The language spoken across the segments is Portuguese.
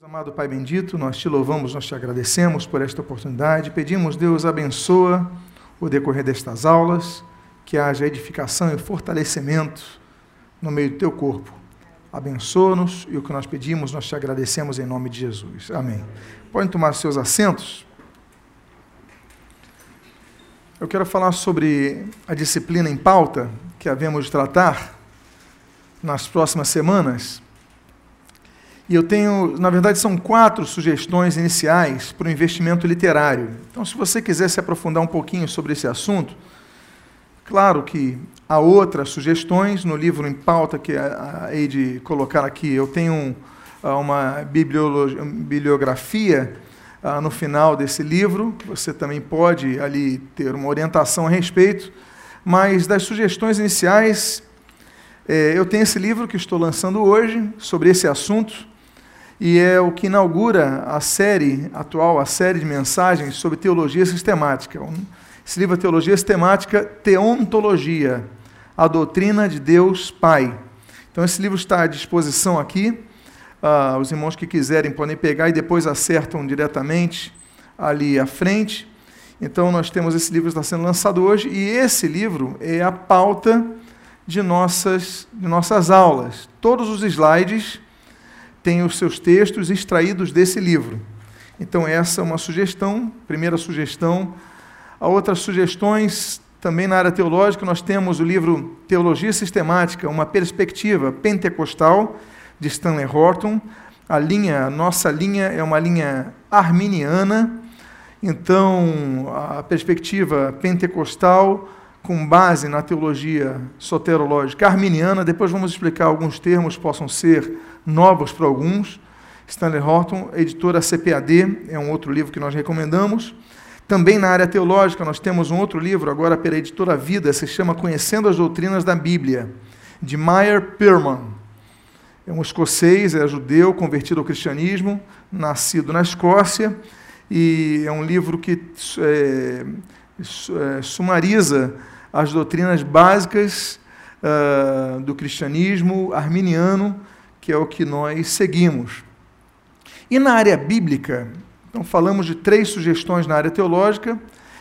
Amado Pai bendito, nós te louvamos, nós te agradecemos por esta oportunidade. Pedimos, Deus, abençoa o decorrer destas aulas, que haja edificação e fortalecimento no meio do teu corpo. Abençoa-nos e o que nós pedimos, nós te agradecemos em nome de Jesus. Amém. Podem tomar seus assentos. Eu quero falar sobre a disciplina em pauta que havemos de tratar nas próximas semanas. E eu tenho, na verdade, são quatro sugestões iniciais para o investimento literário. Então, se você quiser se aprofundar um pouquinho sobre esse assunto, claro que há outras sugestões no livro em pauta que hei de colocar aqui. Eu tenho uma bibliografia no final desse livro, você também pode ali ter uma orientação a respeito, mas das sugestões iniciais, eh, eu tenho esse livro que estou lançando hoje sobre esse assunto e é o que inaugura a série atual, a série de mensagens sobre teologia sistemática. Esse livro é Teologia Sistemática, Teontologia, a doutrina de Deus Pai. Então, esse livro está à disposição aqui. Uh, os irmãos que quiserem podem pegar e depois acertam diretamente ali à frente. Então, nós temos esse livro que está sendo lançado hoje, e esse livro é a pauta de nossas, de nossas aulas. Todos os slides tem os seus textos extraídos desse livro. Então, essa é uma sugestão, primeira sugestão. Há outras sugestões também na área teológica, nós temos o livro Teologia Sistemática, uma perspectiva pentecostal, de Stanley Horton. A linha, a nossa linha é uma linha arminiana, então a perspectiva pentecostal com base na teologia soterológica arminiana. Depois vamos explicar alguns termos possam ser novos para alguns. Stanley Horton, editora CPAD, é um outro livro que nós recomendamos. Também na área teológica, nós temos um outro livro, agora pela editora Vida, se chama Conhecendo as Doutrinas da Bíblia, de Meyer Perman. É um escocês, é judeu, convertido ao cristianismo, nascido na Escócia, e é um livro que é, é, sumariza as doutrinas básicas uh, do cristianismo arminiano, que é o que nós seguimos. E na área bíblica, então falamos de três sugestões na área teológica,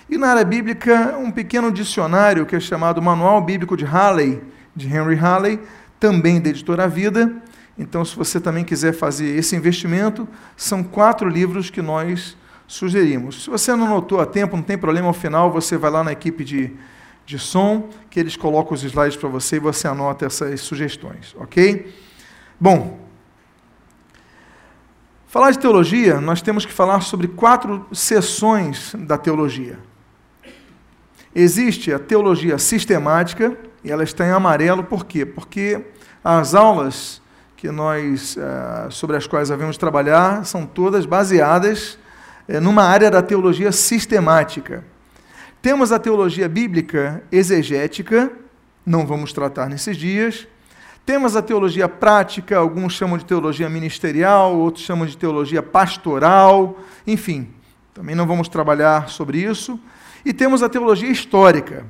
e na área bíblica, um pequeno dicionário que é chamado Manual Bíblico de Halley, de Henry Halley, também da editora Vida. Então, se você também quiser fazer esse investimento, são quatro livros que nós sugerimos. Se você não notou a tempo, não tem problema, ao final você vai lá na equipe de, de som, que eles colocam os slides para você e você anota essas sugestões, ok? Bom, falar de teologia, nós temos que falar sobre quatro seções da teologia. Existe a teologia sistemática, e ela está em amarelo, por quê? Porque as aulas que nós, eh, sobre as quais havemos trabalhar, são todas baseadas eh, numa área da teologia sistemática. Temos a teologia bíblica exegética, não vamos tratar nesses dias. Temos a teologia prática, alguns chamam de teologia ministerial, outros chamam de teologia pastoral, enfim, também não vamos trabalhar sobre isso. E temos a teologia histórica.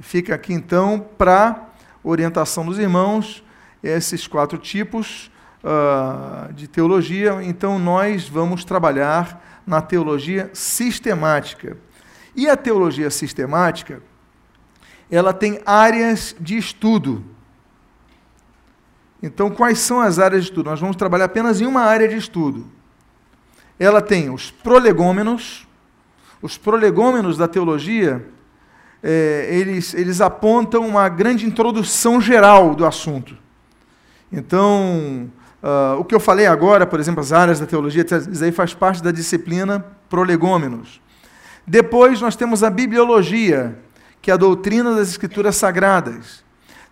Fica aqui então para orientação dos irmãos esses quatro tipos uh, de teologia. Então nós vamos trabalhar na teologia sistemática. E a teologia sistemática, ela tem áreas de estudo. Então, quais são as áreas de estudo? Nós vamos trabalhar apenas em uma área de estudo. Ela tem os prolegômenos. Os prolegômenos da teologia, é, eles, eles apontam uma grande introdução geral do assunto. Então, uh, o que eu falei agora, por exemplo, as áreas da teologia, isso aí faz parte da disciplina prolegômenos. Depois nós temos a bibliologia, que é a doutrina das escrituras sagradas.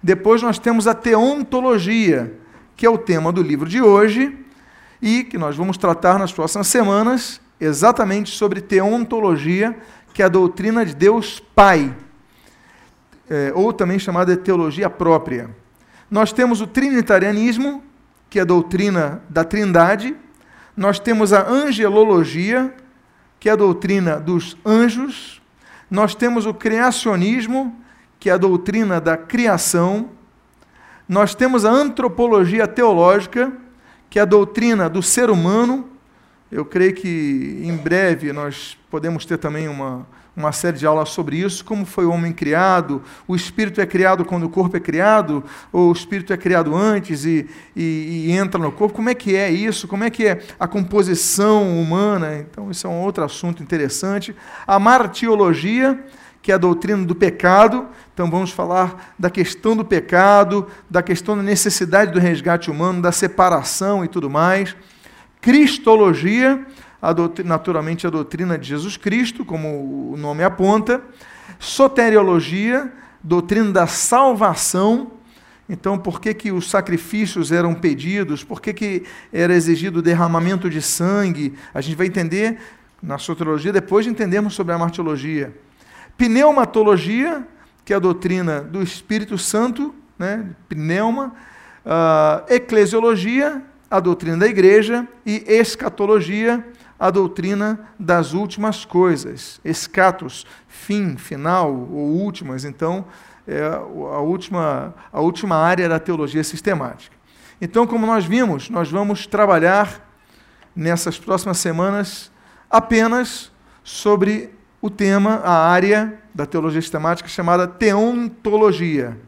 Depois nós temos a teontologia, que é o tema do livro de hoje e que nós vamos tratar nas próximas semanas, exatamente sobre teontologia, que é a doutrina de Deus Pai, é, ou também chamada de teologia própria. Nós temos o trinitarianismo, que é a doutrina da Trindade. Nós temos a angelologia, que é a doutrina dos anjos. Nós temos o criacionismo, que é a doutrina da criação. Nós temos a antropologia teológica, que é a doutrina do ser humano. Eu creio que em breve nós podemos ter também uma, uma série de aulas sobre isso, como foi o homem criado, o espírito é criado quando o corpo é criado, ou o espírito é criado antes e, e, e, entra no corpo, como é que é isso, como é que é a composição humana, então isso é um outro assunto interessante. A martiologia, que é a doutrina do pecado, então vamos falar da questão do pecado, da questão da necessidade do resgate humano, da separação e tudo mais. Cristologia, a doutrina, naturalmente a doutrina de Jesus Cristo, como o nome aponta, soteriologia, doutrina da salvação. Então, por que, que os sacrifícios eram pedidos? Por que, que era exigido o derramamento de sangue? A gente vai entender na soteriologia depois de entendermos sobre a martiologia. Pneumatologia, que é a doutrina do Espírito Santo, né? pneuma. Uh, eclesiologia, a doutrina da igreja. E escatologia, a doutrina das últimas coisas, escatos, fim, final ou últimas, então é a última, a última área da teologia sistemática. Então, como nós vimos, nós vamos trabalhar nessas próximas semanas apenas sobre o tema, a área da teologia sistemática chamada teontologia,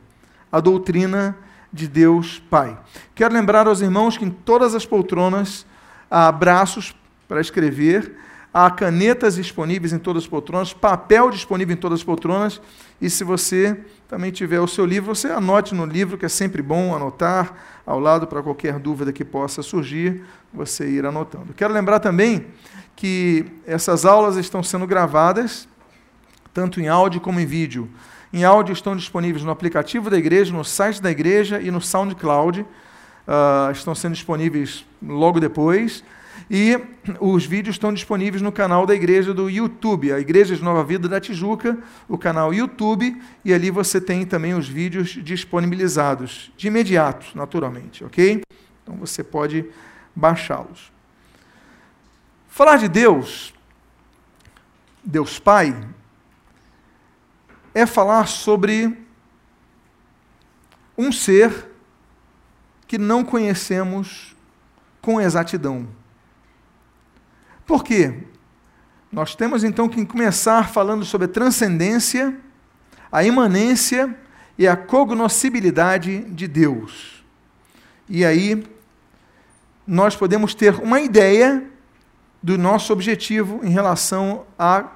a doutrina de Deus Pai. Quero lembrar aos irmãos que em todas as poltronas há braços para escrever. Há canetas disponíveis em todas as poltronas, papel disponível em todas as poltronas. E se você também tiver o seu livro, você anote no livro, que é sempre bom anotar ao lado para qualquer dúvida que possa surgir, você ir anotando. Quero lembrar também que essas aulas estão sendo gravadas, tanto em áudio como em vídeo. Em áudio estão disponíveis no aplicativo da igreja, no site da igreja e no SoundCloud. Uh, estão sendo disponíveis logo depois. E os vídeos estão disponíveis no canal da igreja do YouTube, a Igreja de Nova Vida da Tijuca, o canal YouTube, e ali você tem também os vídeos disponibilizados de imediato, naturalmente, ok? Então você pode baixá-los. Falar de Deus, Deus Pai, é falar sobre um ser que não conhecemos com exatidão. Por quê? Nós temos então que começar falando sobre a transcendência, a imanência e a cognoscibilidade de Deus. E aí nós podemos ter uma ideia do nosso objetivo em relação a,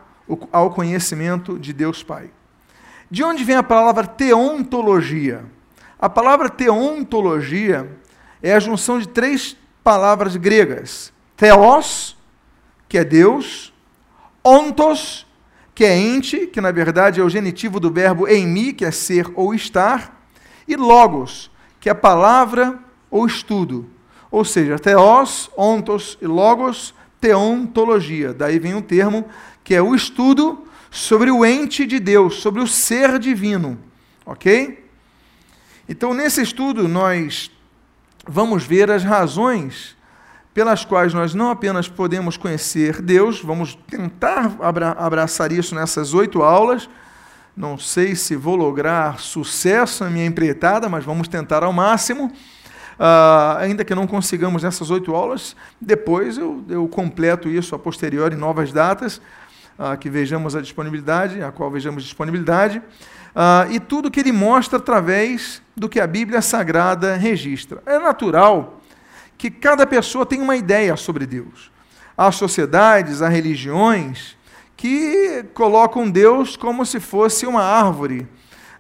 ao conhecimento de Deus Pai. De onde vem a palavra teontologia? A palavra teontologia é a junção de três palavras gregas: theos, que é Deus, ontos, que é ente, que na verdade é o genitivo do verbo em mim, que é ser ou estar, e logos, que é palavra ou estudo. Ou seja, teos, ontos e logos, teontologia. Daí vem um termo que é o estudo sobre o ente de Deus, sobre o ser divino. Ok? Então, nesse estudo, nós vamos ver as razões pelas quais nós não apenas podemos conhecer Deus, vamos tentar abra abraçar isso nessas oito aulas. Não sei se vou lograr sucesso na minha empreitada, mas vamos tentar ao máximo. Uh, ainda que não consigamos nessas oito aulas, depois eu, eu completo isso a posteriori novas datas, uh, que vejamos a disponibilidade, a qual vejamos disponibilidade, uh, e tudo que ele mostra através do que a Bíblia Sagrada registra. É natural que cada pessoa tem uma ideia sobre Deus. Há sociedades, há religiões que colocam Deus como se fosse uma árvore.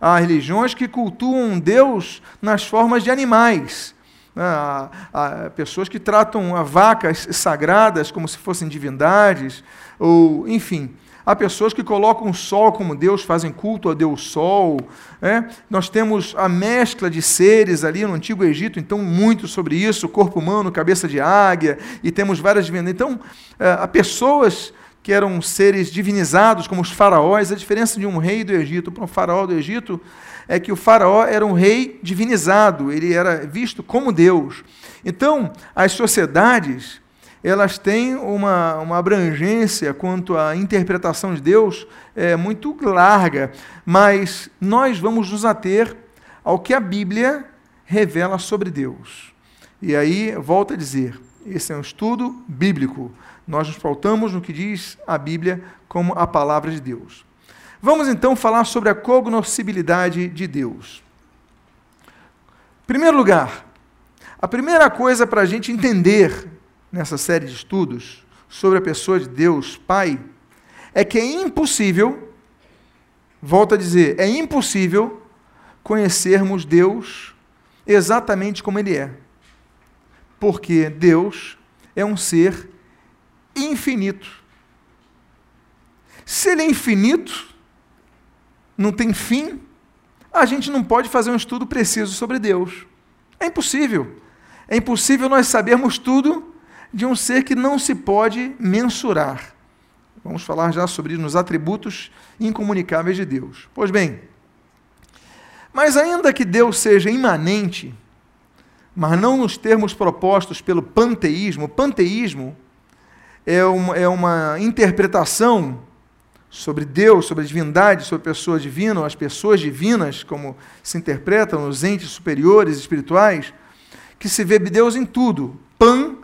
Há religiões que cultuam Deus nas formas de animais. Há, há pessoas que tratam vacas sagradas como se fossem divindades, ou enfim. Há pessoas que colocam o sol como Deus, fazem culto a Deus Sol. Né? Nós temos a mescla de seres ali no Antigo Egito, então, muito sobre isso: corpo humano, cabeça de águia, e temos várias divindades. Então, é, há pessoas que eram seres divinizados, como os faraós. A diferença de um rei do Egito para um faraó do Egito é que o faraó era um rei divinizado, ele era visto como Deus. Então, as sociedades elas têm uma, uma abrangência quanto à interpretação de Deus é, muito larga, mas nós vamos nos ater ao que a Bíblia revela sobre Deus. E aí, volto a dizer, esse é um estudo bíblico. Nós nos pautamos no que diz a Bíblia como a palavra de Deus. Vamos então falar sobre a cognoscibilidade de Deus. Em primeiro lugar, a primeira coisa para a gente entender nessa série de estudos sobre a pessoa de Deus, Pai, é que é impossível, volto a dizer, é impossível conhecermos Deus exatamente como Ele é. Porque Deus é um ser infinito. Se Ele é infinito, não tem fim, a gente não pode fazer um estudo preciso sobre Deus. É impossível. É impossível nós sabermos tudo de um ser que não se pode mensurar. Vamos falar já sobre os atributos incomunicáveis de Deus. Pois bem, mas ainda que Deus seja imanente, mas não nos termos propostos pelo panteísmo, panteísmo é uma, é uma interpretação sobre Deus, sobre a divindade, sobre a pessoa divina, as pessoas divinas, como se interpretam os entes superiores espirituais, que se vê Deus em tudo. Pan,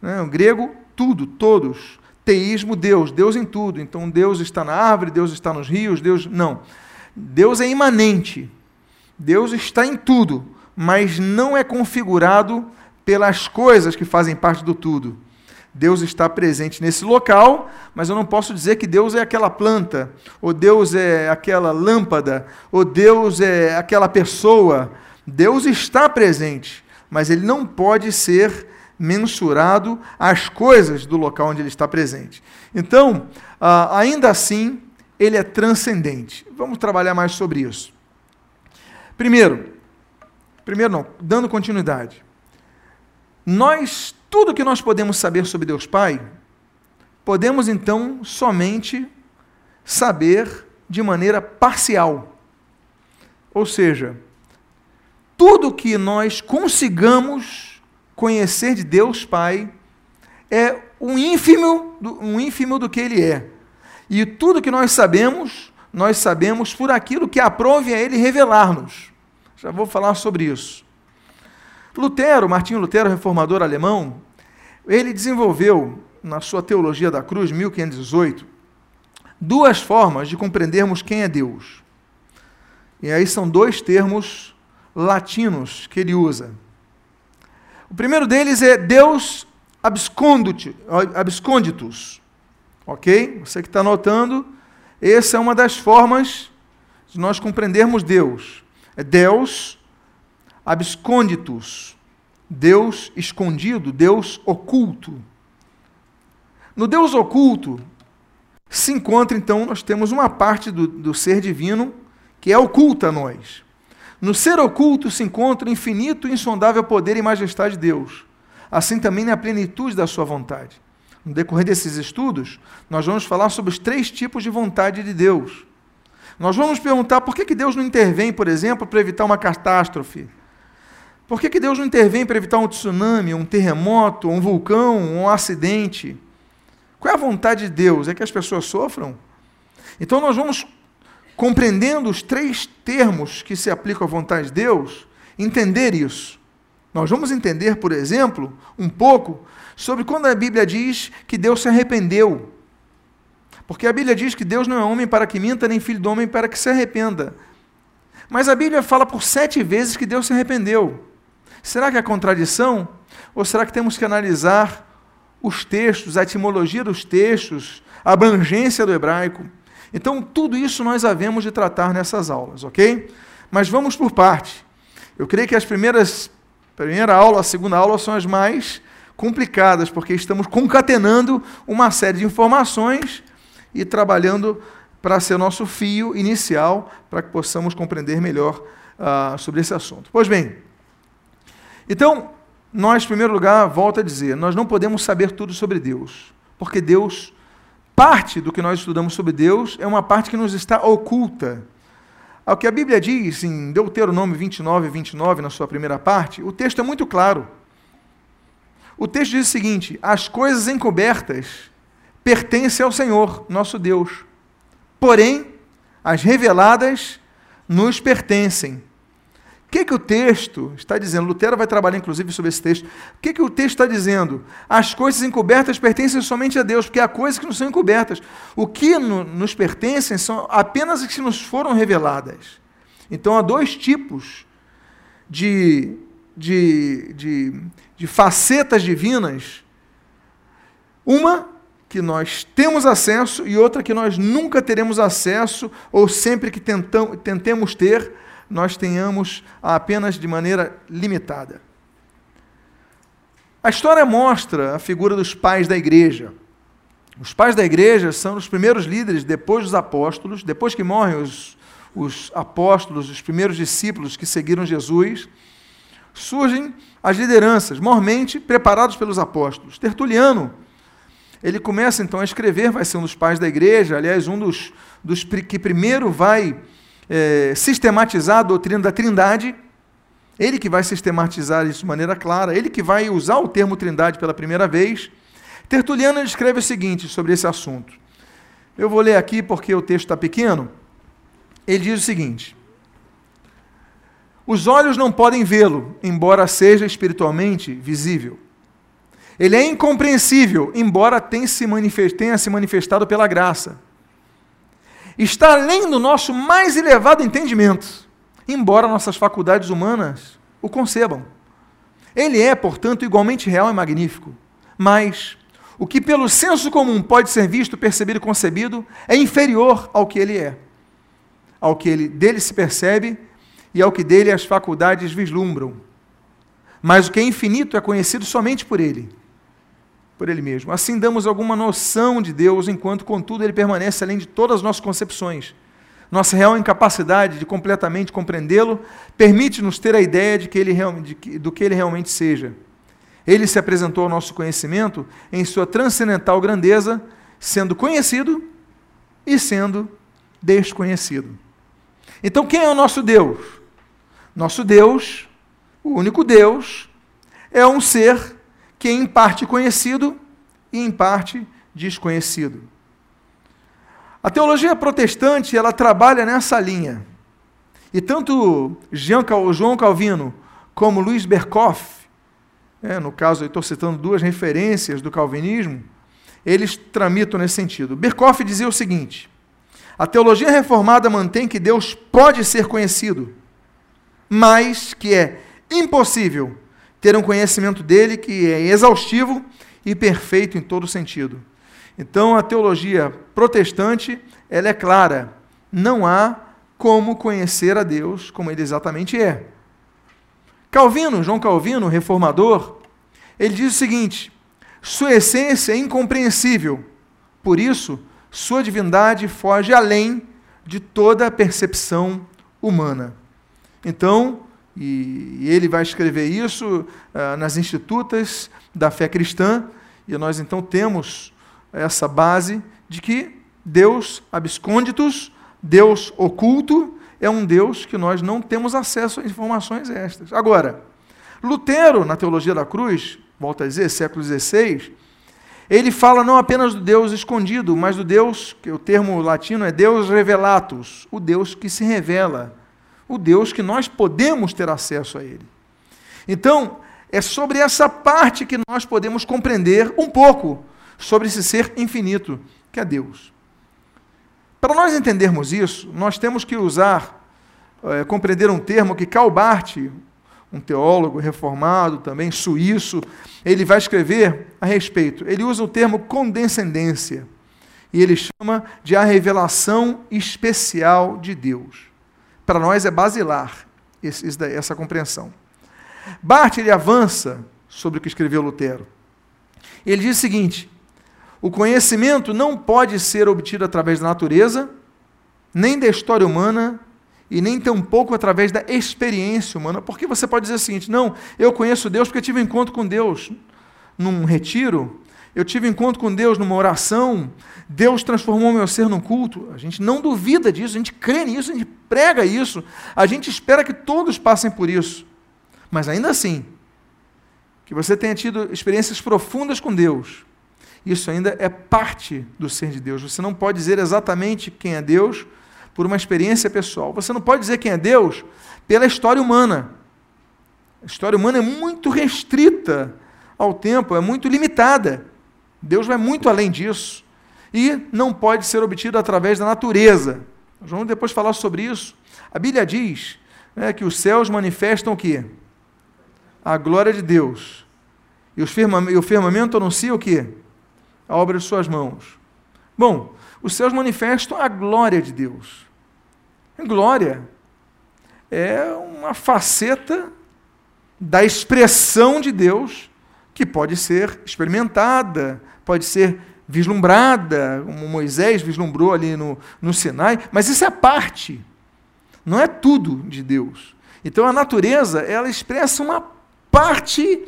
né, o grego, tudo, todos. Teísmo, Deus, Deus em tudo. Então Deus está na árvore, Deus está nos rios, Deus. Não. Deus é imanente. Deus está em tudo, mas não é configurado pelas coisas que fazem parte do tudo. Deus está presente nesse local, mas eu não posso dizer que Deus é aquela planta, ou Deus é aquela lâmpada, ou Deus é aquela pessoa. Deus está presente, mas ele não pode ser mensurado às coisas do local onde ele está presente. Então, ah, ainda assim, ele é transcendente. Vamos trabalhar mais sobre isso. Primeiro, primeiro não, dando continuidade. Nós, tudo que nós podemos saber sobre Deus Pai, podemos então somente saber de maneira parcial. Ou seja, tudo que nós consigamos conhecer de Deus Pai é um ínfimo, um ínfimo do que Ele é. E tudo que nós sabemos, nós sabemos por aquilo que aprove a Ele revelar-nos. Já vou falar sobre isso. Lutero, Martinho Lutero, reformador alemão, ele desenvolveu, na sua Teologia da Cruz, 1518, duas formas de compreendermos quem é Deus. E aí são dois termos latinos que ele usa. O primeiro deles é Deus absconditus. Ok? Você que está anotando, essa é uma das formas de nós compreendermos Deus. É Deus absconditus. Deus escondido, Deus oculto. No Deus oculto se encontra, então, nós temos uma parte do, do ser divino que é oculta a nós. No ser oculto se encontra o infinito e insondável poder e majestade de Deus. Assim também na plenitude da sua vontade. No decorrer desses estudos, nós vamos falar sobre os três tipos de vontade de Deus. Nós vamos perguntar por que, que Deus não intervém, por exemplo, para evitar uma catástrofe. Por que, que Deus não intervém para evitar um tsunami, um terremoto, um vulcão, um acidente? Qual é a vontade de Deus? É que as pessoas sofram? Então nós vamos compreendendo os três termos que se aplicam à vontade de Deus, entender isso. Nós vamos entender, por exemplo, um pouco sobre quando a Bíblia diz que Deus se arrependeu. Porque a Bíblia diz que Deus não é homem para que minta, nem filho do homem para que se arrependa. Mas a Bíblia fala por sete vezes que Deus se arrependeu. Será que é contradição? Ou será que temos que analisar os textos, a etimologia dos textos, a abrangência do hebraico? Então, tudo isso nós havemos de tratar nessas aulas, ok? Mas vamos por parte. Eu creio que as primeiras, primeira aula, a segunda aula são as mais complicadas, porque estamos concatenando uma série de informações e trabalhando para ser nosso fio inicial, para que possamos compreender melhor uh, sobre esse assunto. Pois bem, então, nós, em primeiro lugar, volto a dizer, nós não podemos saber tudo sobre Deus, porque Deus parte do que nós estudamos sobre Deus é uma parte que nos está oculta. Ao que a Bíblia diz em Deuteronômio 29, 29, na sua primeira parte, o texto é muito claro. O texto diz o seguinte: as coisas encobertas pertencem ao Senhor, nosso Deus. Porém, as reveladas nos pertencem. Que, que o texto está dizendo? Lutero vai trabalhar, inclusive, sobre esse texto. O que, que o texto está dizendo? As coisas encobertas pertencem somente a Deus, porque há coisas que não são encobertas. O que no, nos pertencem são apenas as que nos foram reveladas. Então, há dois tipos de, de, de, de facetas divinas. Uma que nós temos acesso e outra que nós nunca teremos acesso, ou sempre que tentam, tentemos ter, nós tenhamos apenas de maneira limitada. A história mostra a figura dos pais da igreja. Os pais da igreja são os primeiros líderes depois dos apóstolos, depois que morrem os, os apóstolos, os primeiros discípulos que seguiram Jesus, surgem as lideranças, mormente preparados pelos apóstolos. Tertuliano, ele começa então a escrever, vai ser um dos pais da igreja, aliás, um dos, dos que primeiro vai é, sistematizar a doutrina da Trindade, ele que vai sistematizar isso de maneira clara, ele que vai usar o termo Trindade pela primeira vez. Tertuliano escreve o seguinte sobre esse assunto. Eu vou ler aqui porque o texto está pequeno. Ele diz o seguinte: Os olhos não podem vê-lo, embora seja espiritualmente visível. Ele é incompreensível, embora tenha se manifestado pela graça está além do nosso mais elevado entendimento, embora nossas faculdades humanas o concebam. Ele é, portanto, igualmente real e magnífico, mas o que pelo senso comum pode ser visto, percebido e concebido é inferior ao que ele é, ao que ele, dele se percebe e ao que dele as faculdades vislumbram. Mas o que é infinito é conhecido somente por ele por Ele mesmo. Assim damos alguma noção de Deus, enquanto, contudo, Ele permanece além de todas as nossas concepções. Nossa real incapacidade de completamente compreendê-lo permite-nos ter a ideia de que ele, de, do que Ele realmente seja. Ele se apresentou ao nosso conhecimento em sua transcendental grandeza, sendo conhecido e sendo desconhecido. Então, quem é o nosso Deus? Nosso Deus, o único Deus, é um ser que é em parte conhecido e em parte desconhecido. A teologia protestante ela trabalha nessa linha. E tanto João Calvino como Luiz Berkoff, é, no caso eu estou citando duas referências do calvinismo, eles tramitam nesse sentido. Berkoff dizia o seguinte: a teologia reformada mantém que Deus pode ser conhecido, mas que é impossível ter um conhecimento dele que é exaustivo e perfeito em todo sentido. Então, a teologia protestante, ela é clara. Não há como conhecer a Deus como ele exatamente é. Calvino, João Calvino, reformador, ele diz o seguinte: sua essência é incompreensível, por isso, sua divindade foge além de toda percepção humana. Então, e, ele vai escrever isso uh, nas institutas da fé cristã, e nós então temos essa base de que Deus abscônditos, Deus oculto, é um Deus que nós não temos acesso a informações estas. Agora, Lutero, na Teologia da Cruz, volta a dizer, século XVI, ele fala não apenas do Deus escondido, mas do Deus, que o termo latino é Deus revelatus, o Deus que se revela o Deus que nós podemos ter acesso a Ele. Então, é sobre essa parte que nós podemos compreender um pouco sobre esse ser infinito, que é Deus. Para nós entendermos isso, nós temos que usar, é, compreender um termo que Karl Barth, um teólogo reformado também, suíço, ele vai escrever a respeito. Ele usa o termo condescendência e ele chama de a revelação especial de Deus para nós é basilar essa compreensão. Barth ele avança sobre o que escreveu Lutero. Ele diz o seguinte: o conhecimento não pode ser obtido através da natureza, nem da história humana, e nem tampouco através da experiência humana. Porque você pode dizer o seguinte: não, eu conheço Deus porque tive um encontro com Deus num retiro, eu tive encontro com Deus numa oração, Deus transformou meu ser num culto. A gente não duvida disso, a gente crê nisso, a gente prega isso, a gente espera que todos passem por isso. Mas ainda assim, que você tenha tido experiências profundas com Deus, isso ainda é parte do ser de Deus. Você não pode dizer exatamente quem é Deus por uma experiência pessoal. Você não pode dizer quem é Deus pela história humana. A história humana é muito restrita ao tempo, é muito limitada. Deus vai muito além disso. E não pode ser obtido através da natureza. Nós vamos depois falar sobre isso. A Bíblia diz né, que os céus manifestam o quê? A glória de Deus. E, e o firmamento anuncia o quê? A obra de suas mãos. Bom, os céus manifestam a glória de Deus. Glória é uma faceta da expressão de Deus que pode ser experimentada, pode ser vislumbrada, como Moisés vislumbrou ali no, no Sinai, mas isso é parte, não é tudo de Deus. Então a natureza, ela expressa uma parte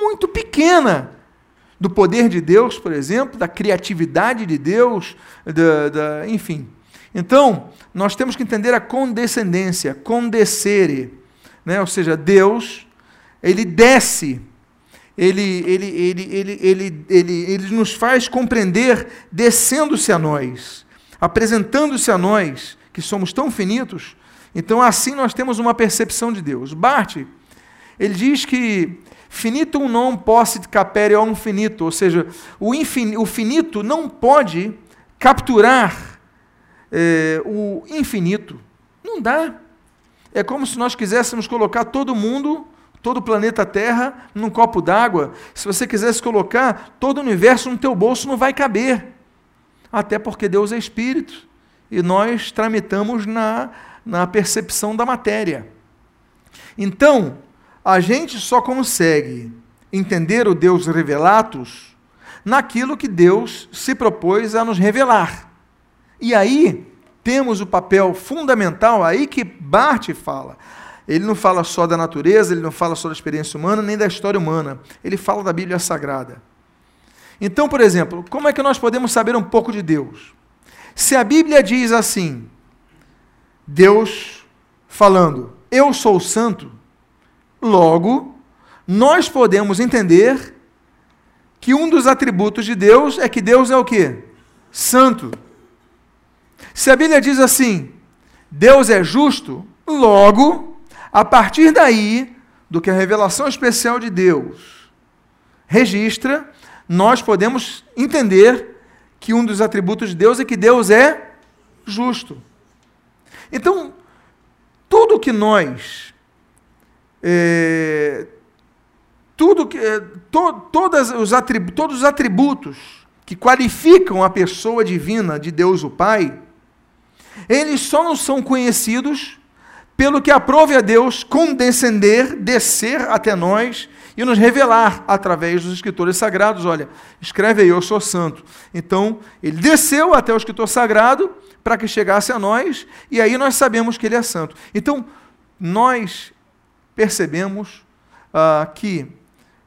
muito pequena do poder de Deus, por exemplo, da criatividade de Deus, da, da, enfim. Então, nós temos que entender a condescendência, condescere, né? ou seja, Deus ele desce, ele, ele, ele, ele, ele, ele, ele nos faz compreender descendo-se a nós, apresentando-se a nós, que somos tão finitos. Então, assim nós temos uma percepção de Deus. Bart, ele diz que finitum non possit capere um finito, ou seja, o, infin, o finito não pode capturar é, o infinito. Não dá. É como se nós quiséssemos colocar todo mundo todo o planeta Terra num copo d'água. Se você quisesse colocar todo o universo no teu bolso, não vai caber. Até porque Deus é espírito e nós tramitamos na, na percepção da matéria. Então, a gente só consegue entender o Deus revelatus naquilo que Deus se propôs a nos revelar. E aí temos o papel fundamental, aí que Bart fala. Ele não fala só da natureza, ele não fala só da experiência humana, nem da história humana. Ele fala da Bíblia Sagrada. Então, por exemplo, como é que nós podemos saber um pouco de Deus? Se a Bíblia diz assim, Deus falando, eu sou santo, logo, nós podemos entender que um dos atributos de Deus é que Deus é o quê? Santo. Se a Bíblia diz assim, Deus é justo, logo, a partir daí, do que a revelação especial de Deus registra, nós podemos entender que um dos atributos de Deus é que Deus é justo. Então, tudo que nós, é, tudo que, é, to, todas os atributos, todos os atributos que qualificam a pessoa divina de Deus o Pai, eles só não são conhecidos pelo que aprove a Deus condescender, descer até nós e nos revelar através dos escritores sagrados. Olha, escreve aí, eu sou santo. Então, ele desceu até o escritor sagrado para que chegasse a nós, e aí nós sabemos que ele é santo. Então, nós percebemos ah, que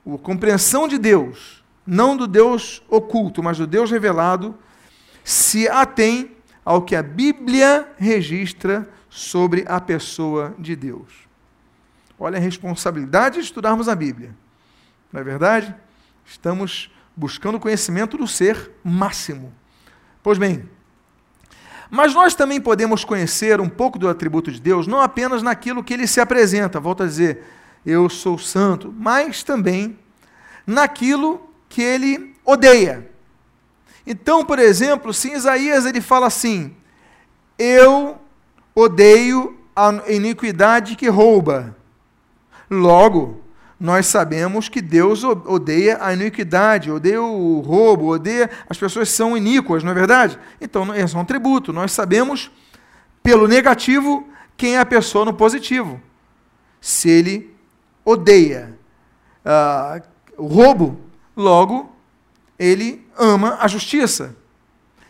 a compreensão de Deus, não do Deus oculto, mas do Deus revelado, se atém ao que a Bíblia registra sobre a pessoa de Deus. Olha a responsabilidade de estudarmos a Bíblia. Não é verdade? Estamos buscando conhecimento do ser máximo. Pois bem, mas nós também podemos conhecer um pouco do atributo de Deus, não apenas naquilo que ele se apresenta, volto a dizer, eu sou santo, mas também naquilo que ele odeia. Então, por exemplo, se Isaías ele fala assim: Eu odeio a iniquidade que rouba. Logo, nós sabemos que Deus odeia a iniquidade, odeia o roubo, odeia. As pessoas são iníquas, não é verdade? Então, esse é um tributo. Nós sabemos, pelo negativo, quem é a pessoa no positivo. Se ele odeia uh, o roubo, logo, ele ama a justiça.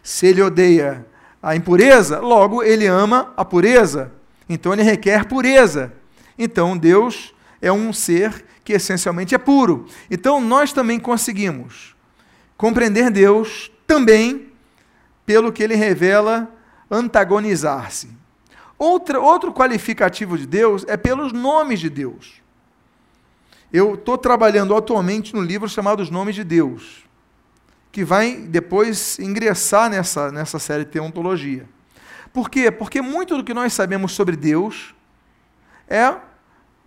Se ele odeia a impureza, logo ele ama a pureza. Então ele requer pureza. Então Deus é um ser que essencialmente é puro. Então nós também conseguimos compreender Deus também pelo que ele revela antagonizar-se. outro qualificativo de Deus é pelos nomes de Deus. Eu estou trabalhando atualmente no livro chamado Os Nomes de Deus que vai depois ingressar nessa, nessa série de teontologia. Por quê? Porque muito do que nós sabemos sobre Deus é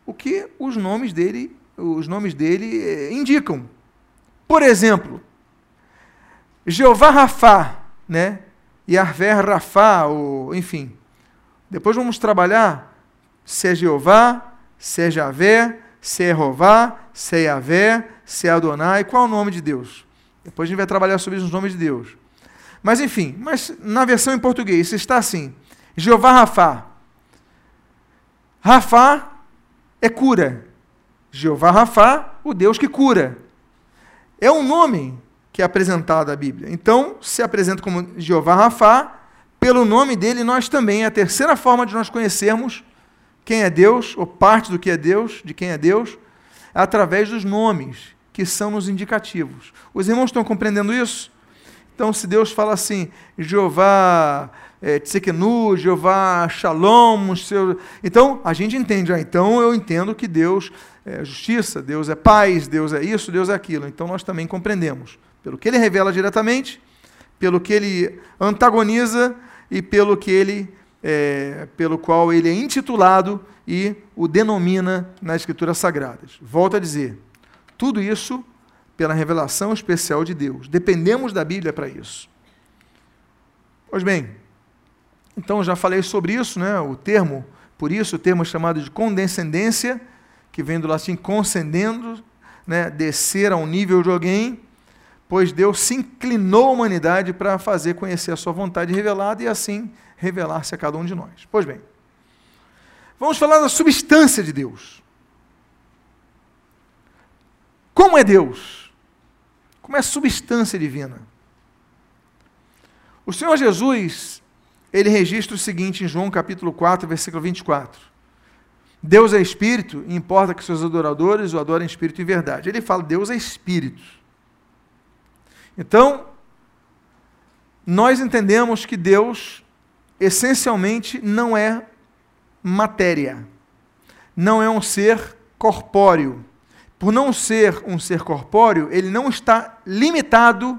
o que os nomes dele, os nomes dele eh, indicam. Por exemplo, Jeová Rafá, né? Yahvé Rafá, ou, enfim. Depois vamos trabalhar se é Jeová, se é Javé, se é Rová, se é Yahvé, se é Adonai, qual é o nome de Deus? Depois a gente vai trabalhar sobre os nomes de Deus. Mas enfim, mas na versão em português está assim: Jeová Rafá. Rafá é cura. Jeová Rafá, o Deus que cura. É um nome que é apresentado na Bíblia. Então, se apresenta como Jeová Rafá, pelo nome dele, nós também, é a terceira forma de nós conhecermos quem é Deus, ou parte do que é Deus, de quem é Deus, é através dos nomes, que são os indicativos. Os irmãos estão compreendendo isso? Então, se Deus fala assim, Jeová é, Tsekenu, Jeová Shalom, seu... então a gente entende, ah, então eu entendo que Deus é justiça, Deus é paz, Deus é isso, Deus é aquilo. Então nós também compreendemos, pelo que ele revela diretamente, pelo que ele antagoniza e pelo que ele é, pelo qual ele é intitulado e o denomina nas Escrituras Sagradas. Volto a dizer, tudo isso pela revelação especial de Deus. Dependemos da Bíblia para isso. Pois bem, então já falei sobre isso, né? O termo, por isso o termo é chamado de condescendência, que vem do latim concedendo, né? Descer ao nível de alguém, pois Deus se inclinou à humanidade para fazer conhecer a sua vontade revelada e assim revelar-se a cada um de nós. Pois bem, vamos falar da substância de Deus. Como é Deus? como é a substância divina. O Senhor Jesus, ele registra o seguinte em João capítulo 4, versículo 24. Deus é espírito e importa que seus adoradores o adorem em espírito e verdade. Ele fala, Deus é espírito. Então, nós entendemos que Deus, essencialmente, não é matéria, não é um ser corpóreo por não ser um ser corpóreo, ele não está limitado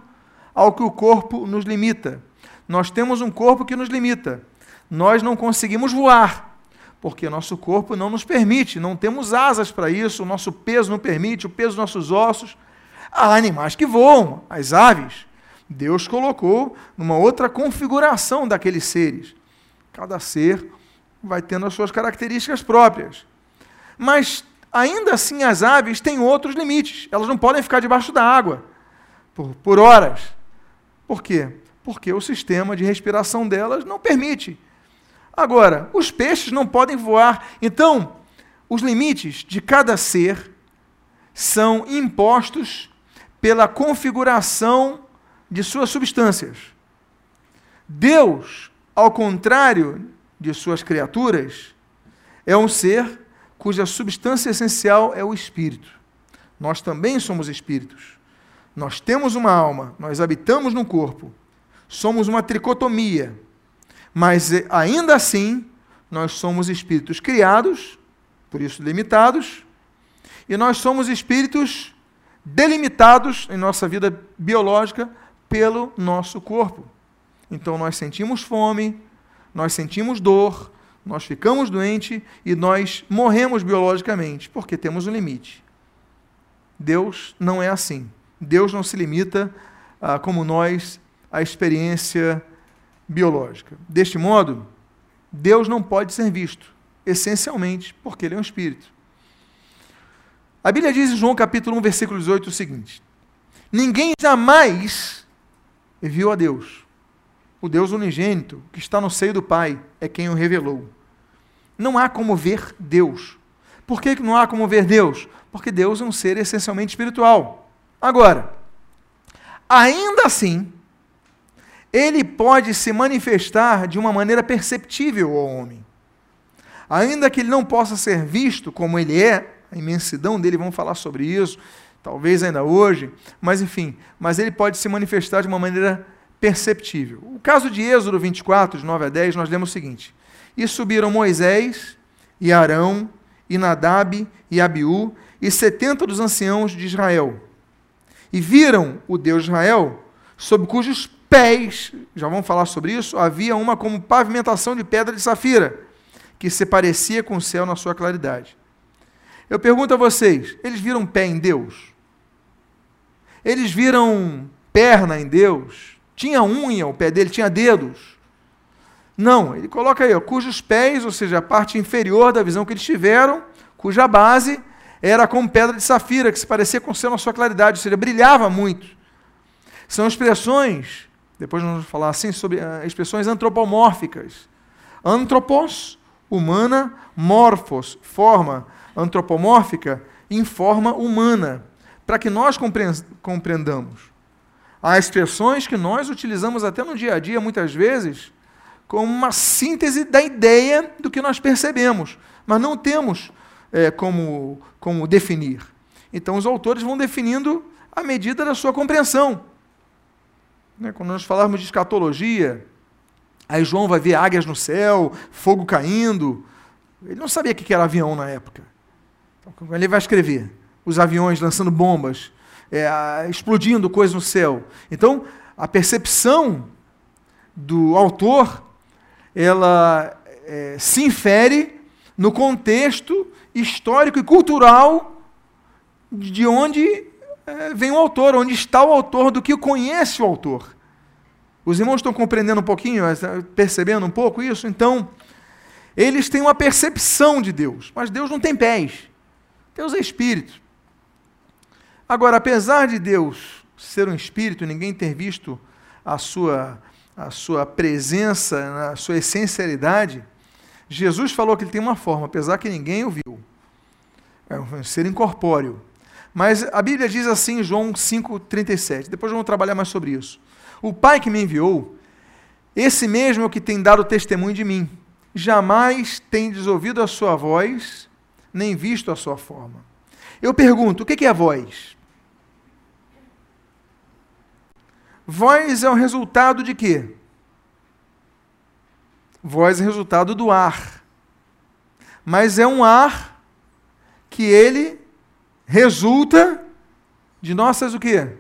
ao que o corpo nos limita. Nós temos um corpo que nos limita. Nós não conseguimos voar, porque nosso corpo não nos permite, não temos asas para isso, o nosso peso não permite, o peso dos nossos ossos. Há animais que voam, as aves. Deus colocou numa outra configuração daqueles seres. Cada ser vai tendo as suas características próprias. Mas ainda assim as aves têm outros limites. Elas não podem ficar debaixo da água por, por horas. Por quê? Porque o sistema de respiração delas não permite. Agora, os peixes não podem voar. Então, os limites de cada ser são impostos pela configuração de suas substâncias. Deus, ao contrário de suas criaturas, é um ser cuja substância essencial é o espírito. Nós também somos espíritos. Nós temos uma alma, nós habitamos no corpo. Somos uma tricotomia. Mas eh, ainda assim, nós somos espíritos criados, por isso limitados, e nós somos espíritos delimitados em nossa vida biológica pelo nosso corpo. Então nós sentimos fome, nós sentimos dor, nós ficamos doentes e nós morremos biologicamente, porque temos um limite. Deus não é assim. Deus não se limita, ah, como nós, à experiência biológica. Deste modo, Deus não pode ser visto, essencialmente, porque Ele é um Espírito. A Bíblia diz em João capítulo 1, versículo 18 o seguinte: Ninguém jamais viu a Deus. O Deus unigênito, que está no seio do Pai, é quem o revelou. Não há como ver Deus. Por que não há como ver Deus? Porque Deus é um ser essencialmente espiritual. Agora, ainda assim, ele pode se manifestar de uma maneira perceptível ao homem. Ainda que ele não possa ser visto como ele é, a imensidão dele, vamos falar sobre isso, talvez ainda hoje, mas enfim, mas ele pode se manifestar de uma maneira perceptível. O caso de Êxodo 24, de 9 a 10, nós lemos o seguinte: E subiram Moisés e Arão e Nadab e Abiú e setenta dos anciãos de Israel. E viram o Deus de Israel, sob cujos pés, já vamos falar sobre isso, havia uma como pavimentação de pedra de safira, que se parecia com o céu na sua claridade. Eu pergunto a vocês: eles viram pé em Deus? Eles viram perna em Deus? Tinha unha o pé dele? Tinha dedos? Não, ele coloca aí, ó, cujos pés, ou seja, a parte inferior da visão que eles tiveram, cuja base era como pedra de safira, que se parecia com o céu na sua claridade, ou seja, brilhava muito. São expressões, depois vamos falar assim, sobre uh, expressões antropomórficas. Antropos, humana, morfos, forma antropomórfica, em forma humana, para que nós compreendamos. Há expressões que nós utilizamos até no dia a dia, muitas vezes, como uma síntese da ideia do que nós percebemos, mas não temos é, como, como definir. Então, os autores vão definindo à medida da sua compreensão. Né? Quando nós falarmos de escatologia, aí João vai ver águias no céu, fogo caindo. Ele não sabia o que era avião na época. Então, ele vai escrever os aviões lançando bombas, é, explodindo coisas no céu. Então, a percepção do autor, ela é, se infere no contexto histórico e cultural de onde é, vem o autor, onde está o autor, do que conhece o autor. Os irmãos estão compreendendo um pouquinho, percebendo um pouco isso? Então, eles têm uma percepção de Deus, mas Deus não tem pés. Deus é espírito. Agora, apesar de Deus ser um espírito, ninguém ter visto a sua, a sua presença, a sua essencialidade, Jesus falou que ele tem uma forma, apesar que ninguém o viu. É um ser incorpóreo. Mas a Bíblia diz assim em João 5,37. Depois vamos trabalhar mais sobre isso. O Pai que me enviou, esse mesmo é o que tem dado testemunho de mim. Jamais tem desouvido a sua voz, nem visto a sua forma. Eu pergunto: o que é a voz? Voz é o resultado de quê? Voz é resultado do ar. Mas é um ar que ele resulta de nossas o quê?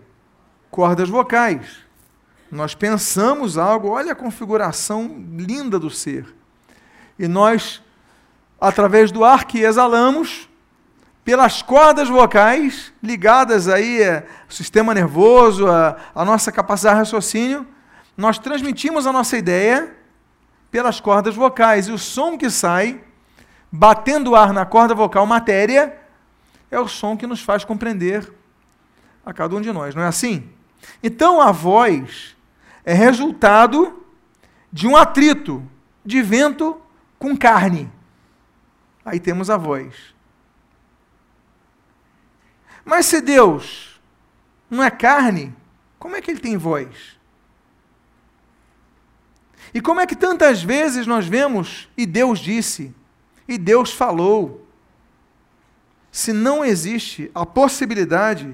Cordas vocais. Nós pensamos algo, olha a configuração linda do ser. E nós, através do ar que exalamos, pelas cordas vocais ligadas aí ao sistema nervoso, a, a nossa capacidade de raciocínio, nós transmitimos a nossa ideia pelas cordas vocais. E o som que sai, batendo ar na corda vocal matéria, é o som que nos faz compreender a cada um de nós, não é assim? Então a voz é resultado de um atrito de vento com carne. Aí temos a voz. Mas se Deus não é carne, como é que ele tem voz? E como é que tantas vezes nós vemos e Deus disse, e Deus falou, se não existe a possibilidade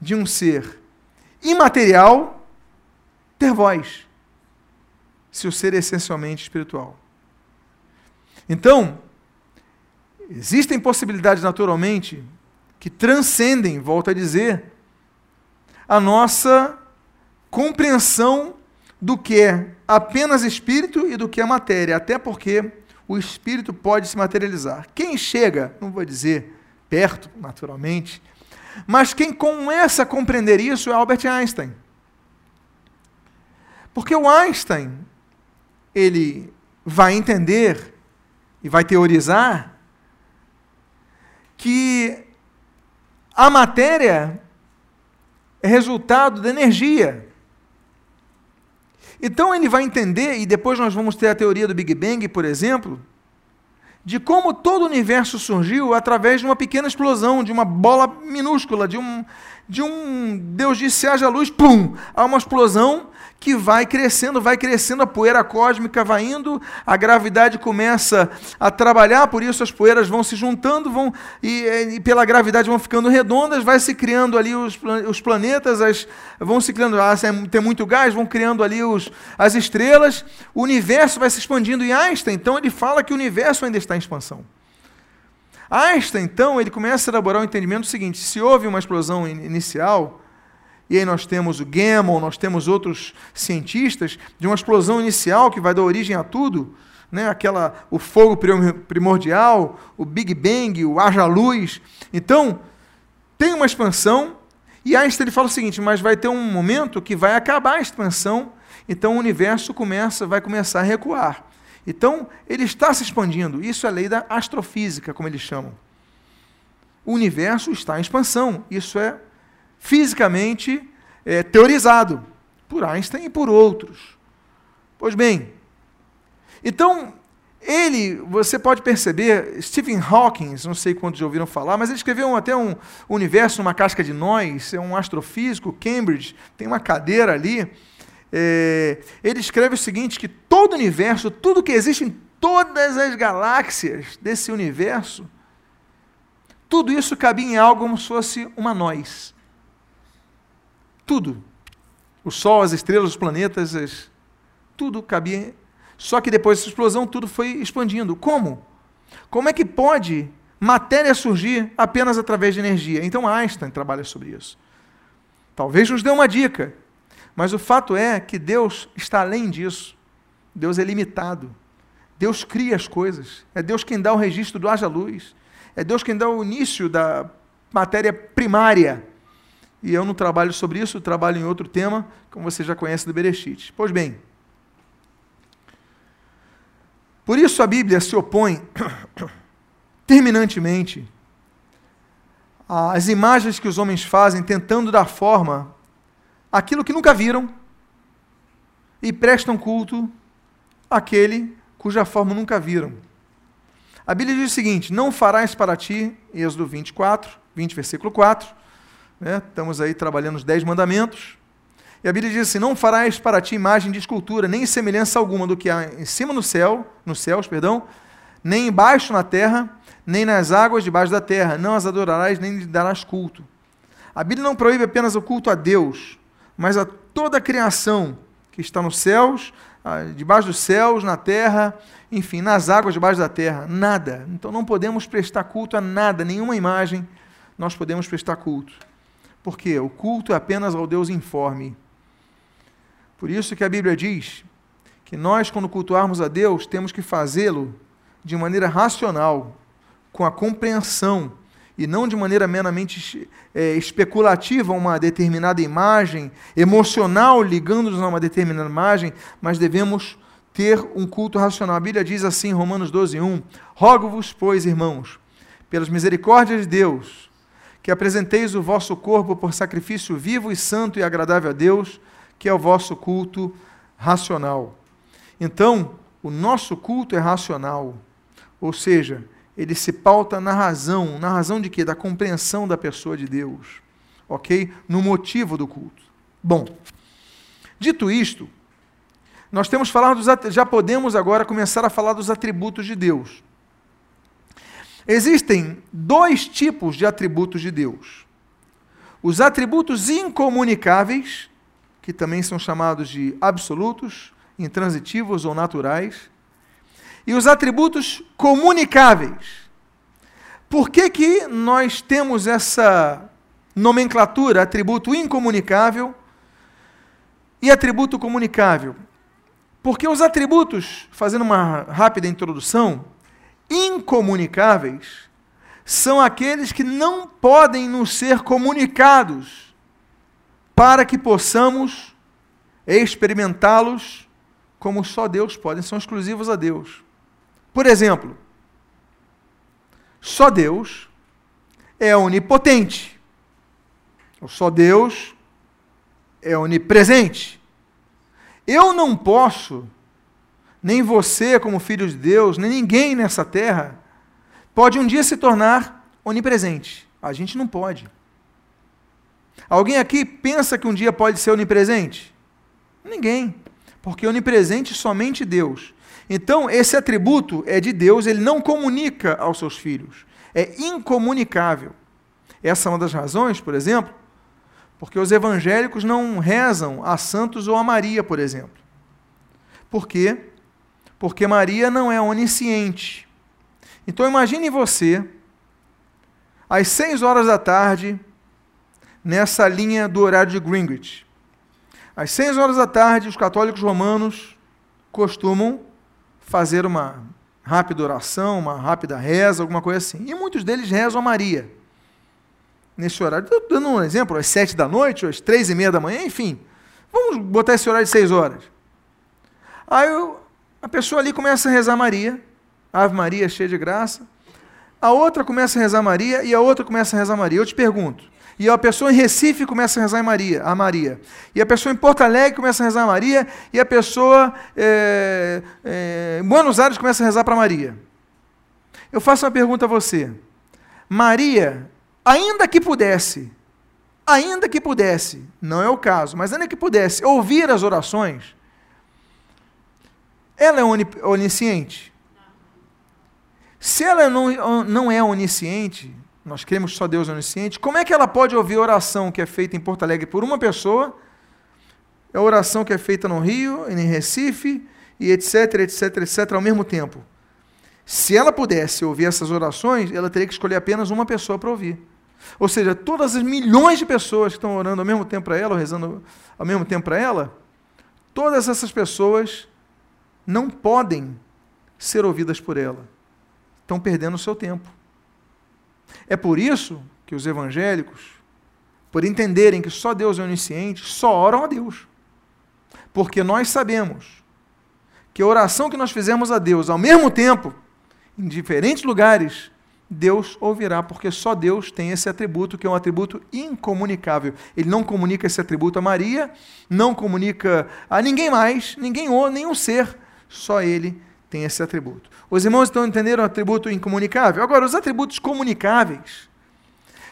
de um ser imaterial ter voz, se o ser é essencialmente espiritual. Então, existem possibilidades naturalmente que transcendem, volto a dizer, a nossa compreensão do que é apenas espírito e do que é matéria, até porque o espírito pode se materializar. Quem chega, não vou dizer perto, naturalmente, mas quem começa a compreender isso é Albert Einstein. Porque o Einstein, ele vai entender e vai teorizar que a matéria é resultado da energia. Então ele vai entender, e depois nós vamos ter a teoria do Big Bang, por exemplo, de como todo o universo surgiu através de uma pequena explosão, de uma bola minúscula, de um, de um Deus disse haja luz, pum, há uma explosão que vai crescendo, vai crescendo, a poeira cósmica vai indo, a gravidade começa a trabalhar, por isso as poeiras vão se juntando, vão e, e pela gravidade vão ficando redondas, vai se criando ali os, os planetas, as, vão se criando, ah, tem muito gás, vão criando ali os, as estrelas, o universo vai se expandindo em Einstein, então ele fala que o universo ainda está em expansão. Einstein, então, ele começa a elaborar o entendimento seguinte: se houve uma explosão inicial, e aí nós temos o Gamow, nós temos outros cientistas, de uma explosão inicial que vai dar origem a tudo, né? Aquela, o fogo primordial, o Big Bang, o haja luz. Então, tem uma expansão, e Einstein ele fala o seguinte: mas vai ter um momento que vai acabar a expansão, então o universo começa, vai começar a recuar. Então, ele está se expandindo. Isso é a lei da astrofísica, como eles chamam. O universo está em expansão. Isso é fisicamente é, teorizado por Einstein e por outros. Pois bem, então, ele, você pode perceber, Stephen Hawking, não sei quantos já ouviram falar, mas ele escreveu até um universo numa casca de nós, é um astrofísico, Cambridge, tem uma cadeira ali. É, ele escreve o seguinte: que todo o universo, tudo que existe em todas as galáxias desse universo, tudo isso cabia em algo como se fosse uma nós. Tudo. O Sol, as estrelas, os planetas, as, tudo cabia. Só que depois dessa explosão, tudo foi expandindo. Como? Como é que pode matéria surgir apenas através de energia? Então Einstein trabalha sobre isso. Talvez nos dê uma dica. Mas o fato é que Deus está além disso. Deus é limitado. Deus cria as coisas. É Deus quem dá o registro do haja luz. É Deus quem dá o início da matéria primária. E eu não trabalho sobre isso, trabalho em outro tema, como você já conhece do Bereshit. Pois bem, por isso a Bíblia se opõe terminantemente às imagens que os homens fazem tentando dar forma aquilo que nunca viram e prestam culto àquele cuja forma nunca viram. A Bíblia diz o seguinte: Não farás para ti, Êxodo 24, 20, versículo 4. Né? Estamos aí trabalhando os dez mandamentos. E a Bíblia diz assim: Não farás para ti imagem de escultura, nem semelhança alguma do que há em cima no céu, nos céus, perdão, nem embaixo na terra, nem nas águas debaixo da terra. Não as adorarás, nem lhe darás culto. A Bíblia não proíbe apenas o culto a Deus, mas a toda a criação que está nos céus, debaixo dos céus, na terra, enfim, nas águas debaixo da terra. Nada. Então não podemos prestar culto a nada, nenhuma imagem nós podemos prestar culto. Porque o culto é apenas ao Deus informe. Por isso que a Bíblia diz que nós, quando cultuarmos a Deus, temos que fazê-lo de maneira racional, com a compreensão e não de maneira meramente é, especulativa uma determinada imagem, emocional, ligando-nos a uma determinada imagem, mas devemos ter um culto racional. A Bíblia diz assim, Romanos 12, 1: Rogo-vos, pois, irmãos, pelas misericórdias de Deus, que apresenteis o vosso corpo por sacrifício vivo e santo e agradável a Deus, que é o vosso culto racional. Então, o nosso culto é racional, ou seja, ele se pauta na razão. Na razão de quê? Da compreensão da pessoa de Deus. Ok? No motivo do culto. Bom, dito isto, nós temos falado dos, já podemos agora começar a falar dos atributos de Deus. Existem dois tipos de atributos de Deus. Os atributos incomunicáveis, que também são chamados de absolutos, intransitivos ou naturais, e os atributos comunicáveis. Por que, que nós temos essa nomenclatura, atributo incomunicável e atributo comunicável? Porque os atributos, fazendo uma rápida introdução, incomunicáveis são aqueles que não podem nos ser comunicados para que possamos experimentá-los como só Deus pode, são exclusivos a Deus. Por exemplo, só Deus é onipotente. Só Deus é onipresente. Eu não posso, nem você, como filho de Deus, nem ninguém nessa terra, pode um dia se tornar onipresente. A gente não pode. Alguém aqui pensa que um dia pode ser onipresente? Ninguém. Porque onipresente somente Deus. Então, esse atributo é de Deus, ele não comunica aos seus filhos. É incomunicável. Essa é uma das razões, por exemplo, porque os evangélicos não rezam a santos ou a Maria, por exemplo. Por quê? Porque Maria não é onisciente. Então imagine você, às seis horas da tarde, nessa linha do horário de Greenwich. Às seis horas da tarde, os católicos romanos costumam fazer uma rápida oração, uma rápida reza, alguma coisa assim. E muitos deles rezam a Maria. Nesse horário. Estou dando um exemplo, às sete da noite, às três e meia da manhã, enfim. Vamos botar esse horário de seis horas. Aí a pessoa ali começa a rezar Maria, Ave Maria, cheia de graça. A outra começa a rezar Maria e a outra começa a rezar Maria. Eu te pergunto, e a pessoa em Recife começa a rezar Maria, a Maria. E a pessoa em Porto Alegre começa a rezar a Maria. E a pessoa é, é, em Buenos Aires começa a rezar para Maria. Eu faço uma pergunta a você. Maria, ainda que pudesse, ainda que pudesse, não é o caso, mas ainda que pudesse ouvir as orações, ela é onisciente? Se ela não, não é onisciente, nós cremos só Deus é onisciente, como é que ela pode ouvir a oração que é feita em Porto Alegre por uma pessoa, a oração que é feita no Rio, em Recife, e etc, etc, etc, ao mesmo tempo? Se ela pudesse ouvir essas orações, ela teria que escolher apenas uma pessoa para ouvir. Ou seja, todas as milhões de pessoas que estão orando ao mesmo tempo para ela, ou rezando ao mesmo tempo para ela, todas essas pessoas não podem ser ouvidas por ela. Estão perdendo o seu tempo. É por isso que os evangélicos, por entenderem que só Deus é onisciente, só oram a Deus. Porque nós sabemos que a oração que nós fizemos a Deus, ao mesmo tempo, em diferentes lugares, Deus ouvirá, porque só Deus tem esse atributo, que é um atributo incomunicável. Ele não comunica esse atributo a Maria, não comunica a ninguém mais, ninguém ou nenhum ser, só ele tem esse atributo. Os irmãos estão entendendo o atributo incomunicável? Agora, os atributos comunicáveis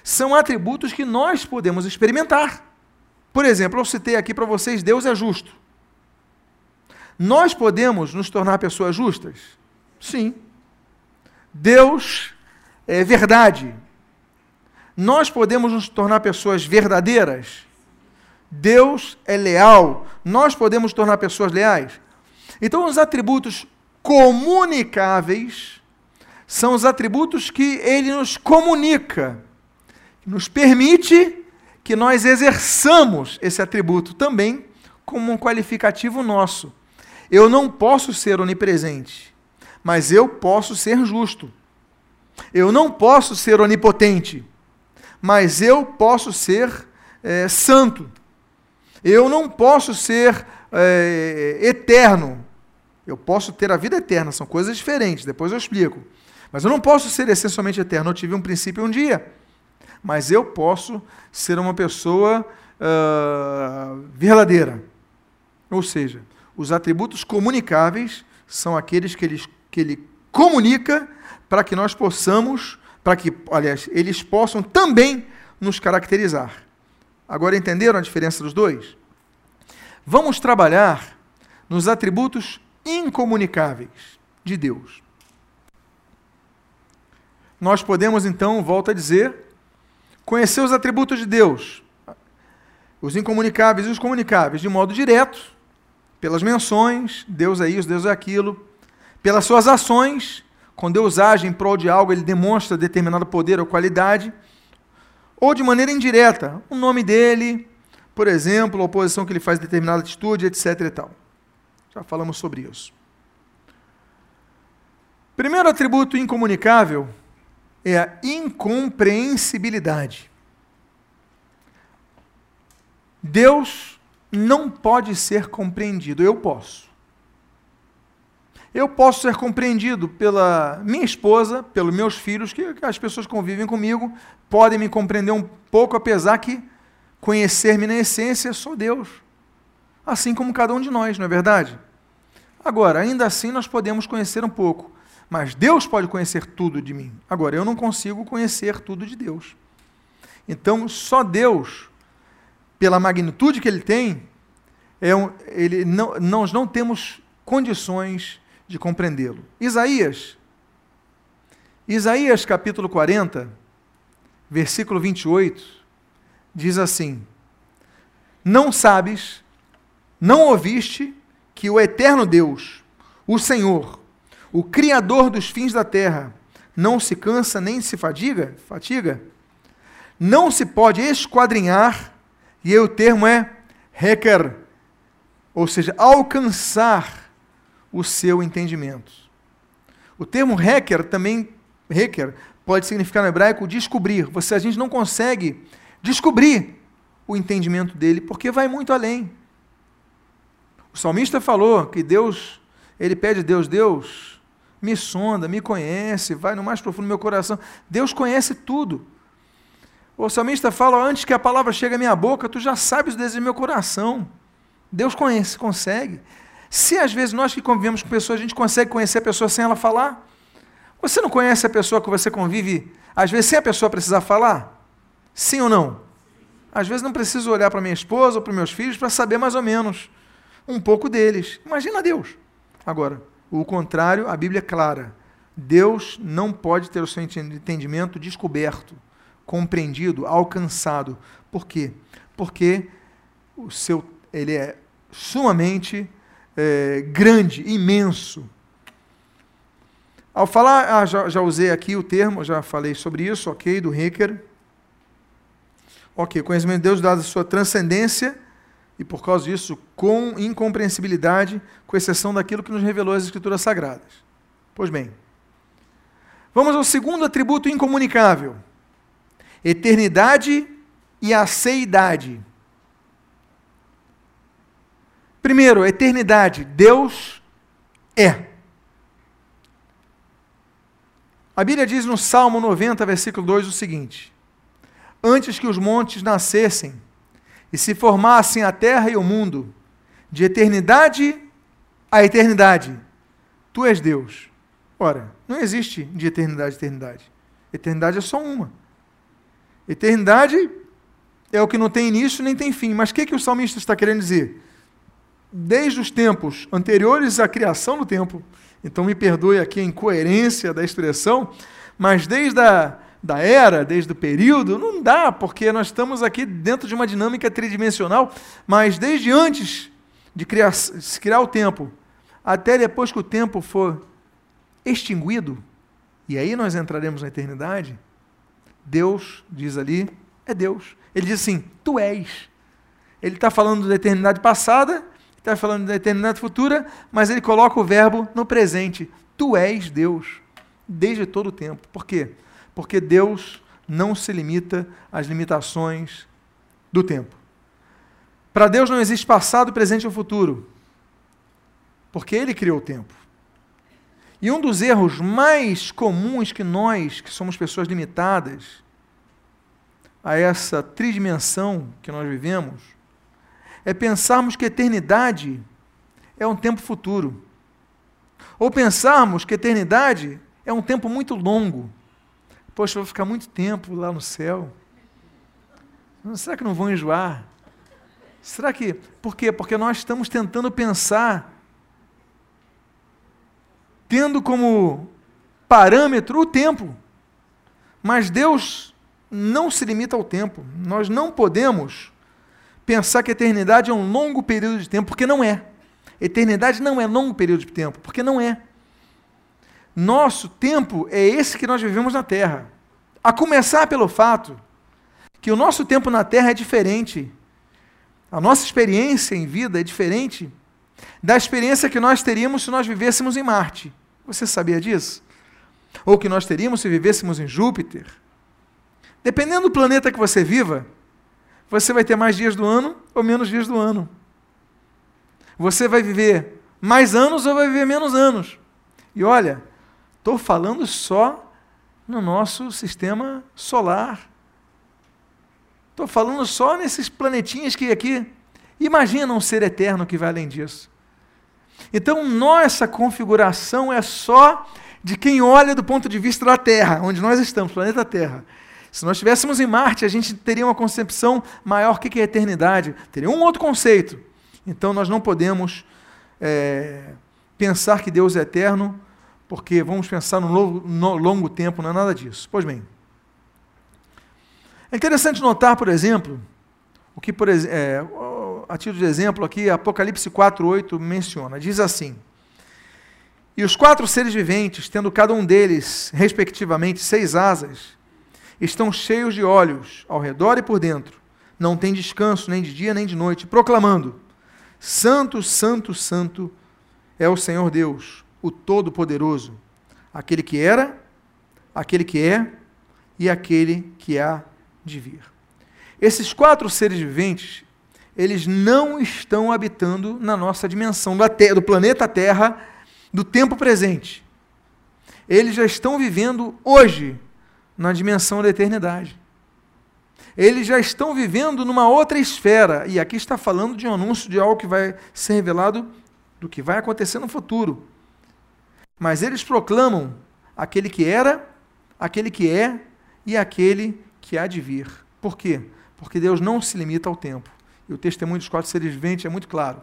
são atributos que nós podemos experimentar. Por exemplo, eu citei aqui para vocês: Deus é justo. Nós podemos nos tornar pessoas justas? Sim. Deus é verdade. Nós podemos nos tornar pessoas verdadeiras? Deus é leal. Nós podemos nos tornar pessoas leais? Então, os atributos comunicáveis são os atributos que ele nos comunica, nos permite que nós exerçamos esse atributo também como um qualificativo nosso. Eu não posso ser onipresente, mas eu posso ser justo. Eu não posso ser onipotente, mas eu posso ser é, santo. Eu não posso ser é, eterno, eu posso ter a vida eterna, são coisas diferentes, depois eu explico. Mas eu não posso ser essencialmente eterno. Eu tive um princípio um dia. Mas eu posso ser uma pessoa uh, verdadeira. Ou seja, os atributos comunicáveis são aqueles que ele, que ele comunica para que nós possamos, para que, aliás, eles possam também nos caracterizar. Agora entenderam a diferença dos dois? Vamos trabalhar nos atributos incomunicáveis de Deus. Nós podemos então, volto a dizer, conhecer os atributos de Deus, os incomunicáveis e os comunicáveis, de modo direto, pelas menções, Deus é isso, Deus é aquilo, pelas suas ações, quando Deus age em prol de algo, ele demonstra determinado poder ou qualidade, ou de maneira indireta, o nome dele, por exemplo, a oposição que ele faz a determinada atitude, etc. E tal. Já falamos sobre isso. Primeiro atributo incomunicável é a incompreensibilidade. Deus não pode ser compreendido, eu posso. Eu posso ser compreendido pela minha esposa, pelos meus filhos, que as pessoas convivem comigo podem me compreender um pouco, apesar que conhecer-me na essência sou Deus assim como cada um de nós, não é verdade? Agora, ainda assim nós podemos conhecer um pouco, mas Deus pode conhecer tudo de mim. Agora, eu não consigo conhecer tudo de Deus. Então, só Deus, pela magnitude que Ele tem, é um, ele não, nós não temos condições de compreendê-lo. Isaías, Isaías capítulo 40, versículo 28, diz assim: Não sabes não ouviste que o eterno Deus, o Senhor, o Criador dos fins da terra, não se cansa nem se fadiga? Fatiga? Não se pode esquadrinhar, e o termo é requer, ou seja, alcançar o seu entendimento. O termo hacker também hacker pode significar no hebraico descobrir. Você a gente não consegue descobrir o entendimento dele porque vai muito além. O salmista falou que Deus, ele pede a Deus, Deus, me sonda, me conhece, vai no mais profundo do meu coração. Deus conhece tudo. O salmista fala: antes que a palavra chegue à minha boca, tu já sabes o do meu coração. Deus conhece, consegue. Se às vezes nós que convivemos com pessoas, a gente consegue conhecer a pessoa sem ela falar, você não conhece a pessoa que você convive, às vezes, sem a pessoa precisar falar? Sim ou não? Às vezes não preciso olhar para minha esposa ou para meus filhos para saber mais ou menos um pouco deles. Imagina Deus. Agora, o contrário, a Bíblia é clara. Deus não pode ter o seu entendimento descoberto, compreendido, alcançado. Por quê? Porque o seu, ele é sumamente é, grande, imenso. Ao falar, ah, já, já, usei aqui o termo, já falei sobre isso, ok, do Hacker. Ok, conhecimento de Deus dado a sua transcendência e por causa disso, com incompreensibilidade, com exceção daquilo que nos revelou as Escrituras Sagradas. Pois bem, vamos ao segundo atributo incomunicável: eternidade e aceidade. Primeiro, eternidade. Deus é. A Bíblia diz no Salmo 90, versículo 2 o seguinte: Antes que os montes nascessem, e se formassem a terra e o mundo, de eternidade a eternidade. Tu és Deus. Ora, não existe de eternidade a eternidade. Eternidade é só uma. Eternidade é o que não tem início nem tem fim. Mas o que, que o salmista está querendo dizer? Desde os tempos anteriores à criação do tempo, então me perdoe aqui a incoerência da expressão, mas desde a da era, desde o período, não dá, porque nós estamos aqui dentro de uma dinâmica tridimensional, mas desde antes de criar, de criar o tempo, até depois que o tempo for extinguido, e aí nós entraremos na eternidade, Deus, diz ali, é Deus. Ele diz assim: Tu és. Ele está falando da eternidade passada, está falando da eternidade futura, mas ele coloca o verbo no presente. Tu és Deus, desde todo o tempo. Por quê? Porque Deus não se limita às limitações do tempo. Para Deus não existe passado, presente ou futuro, porque Ele criou o tempo. E um dos erros mais comuns que nós, que somos pessoas limitadas a essa tridimensão que nós vivemos, é pensarmos que eternidade é um tempo futuro. Ou pensarmos que eternidade é um tempo muito longo. Poxa, vou ficar muito tempo lá no céu. Será que não vão enjoar? Será que. Por quê? Porque nós estamos tentando pensar, tendo como parâmetro o tempo. Mas Deus não se limita ao tempo. Nós não podemos pensar que a eternidade é um longo período de tempo, porque não é. Eternidade não é longo período de tempo, porque não é. Nosso tempo é esse que nós vivemos na Terra. A começar pelo fato que o nosso tempo na Terra é diferente. A nossa experiência em vida é diferente da experiência que nós teríamos se nós vivêssemos em Marte. Você sabia disso? Ou que nós teríamos se vivêssemos em Júpiter? Dependendo do planeta que você viva, você vai ter mais dias do ano ou menos dias do ano. Você vai viver mais anos ou vai viver menos anos. E olha, Estou falando só no nosso sistema solar. Estou falando só nesses planetinhas que aqui. Imagina um ser eterno que vai além disso. Então, nossa configuração é só de quem olha do ponto de vista da Terra, onde nós estamos, planeta Terra. Se nós estivéssemos em Marte, a gente teria uma concepção maior. Que é eternidade? Teria um outro conceito. Então, nós não podemos é, pensar que Deus é eterno porque vamos pensar no longo, no longo tempo, não é nada disso. Pois bem. É interessante notar, por exemplo, o que, por, é, a título de exemplo aqui, Apocalipse 4,8 menciona. Diz assim: E os quatro seres viventes, tendo cada um deles, respectivamente, seis asas, estão cheios de olhos, ao redor e por dentro. Não tem descanso, nem de dia nem de noite, proclamando: Santo, Santo, Santo é o Senhor Deus, o Todo-Poderoso, aquele que era, aquele que é e aquele que há de vir. Esses quatro seres viventes, eles não estão habitando na nossa dimensão do planeta Terra do tempo presente. Eles já estão vivendo hoje na dimensão da eternidade. Eles já estão vivendo numa outra esfera. E aqui está falando de um anúncio de algo que vai ser revelado do que vai acontecer no futuro. Mas eles proclamam aquele que era, aquele que é e aquele que há de vir. Por quê? Porque Deus não se limita ao tempo. E o testemunho dos quatro seres viventes é muito claro.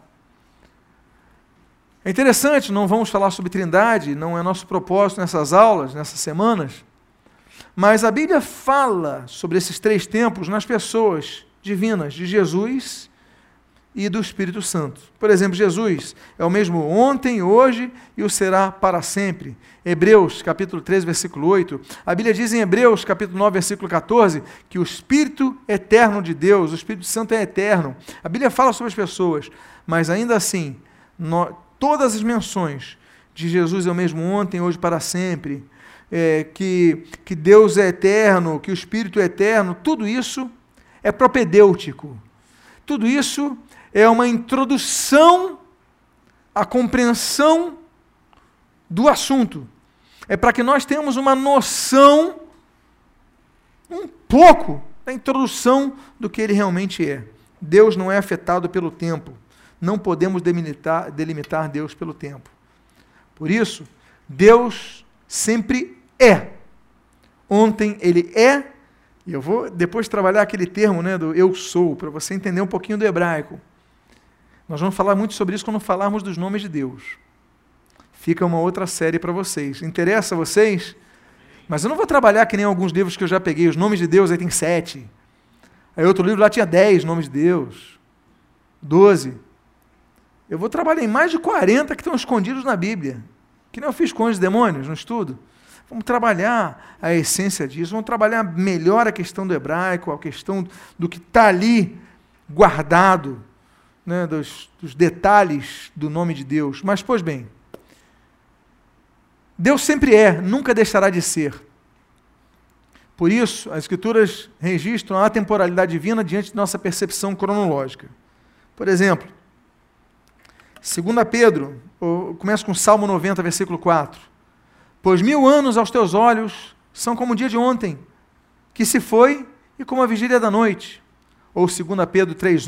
É interessante, não vamos falar sobre Trindade, não é nosso propósito nessas aulas, nessas semanas, mas a Bíblia fala sobre esses três tempos nas pessoas divinas de Jesus e do Espírito Santo. Por exemplo, Jesus é o mesmo ontem, hoje e o será para sempre. Hebreus, capítulo 3, versículo 8. A Bíblia diz em Hebreus, capítulo 9, versículo 14, que o Espírito eterno de Deus, o Espírito Santo é eterno. A Bíblia fala sobre as pessoas, mas ainda assim, no, todas as menções de Jesus é o mesmo ontem, hoje para sempre, é, que, que Deus é eterno, que o Espírito é eterno, tudo isso é propedêutico. Tudo isso é uma introdução à compreensão do assunto. É para que nós tenhamos uma noção, um pouco, da introdução do que ele realmente é. Deus não é afetado pelo tempo. Não podemos delimitar, delimitar Deus pelo tempo. Por isso, Deus sempre é. Ontem ele é, e eu vou depois trabalhar aquele termo né, do eu sou, para você entender um pouquinho do hebraico. Nós vamos falar muito sobre isso quando falarmos dos nomes de Deus. Fica uma outra série para vocês. Interessa a vocês? Mas eu não vou trabalhar que nem alguns livros que eu já peguei. Os nomes de Deus aí tem sete. Aí outro livro lá tinha dez nomes de Deus. Doze. Eu vou trabalhar em mais de 40 que estão escondidos na Bíblia. Que nem eu fiz com os demônios no estudo. Vamos trabalhar a essência disso, vamos trabalhar melhor a questão do hebraico, a questão do que está ali guardado né, dos, dos detalhes do nome de Deus. Mas, pois bem, Deus sempre é, nunca deixará de ser. Por isso, as Escrituras registram a temporalidade divina diante de nossa percepção cronológica. Por exemplo, 2 Pedro, começa com Salmo 90, versículo 4. Pois mil anos aos teus olhos são como o dia de ontem, que se foi, e como a vigília da noite. Ou 2 Pedro 3,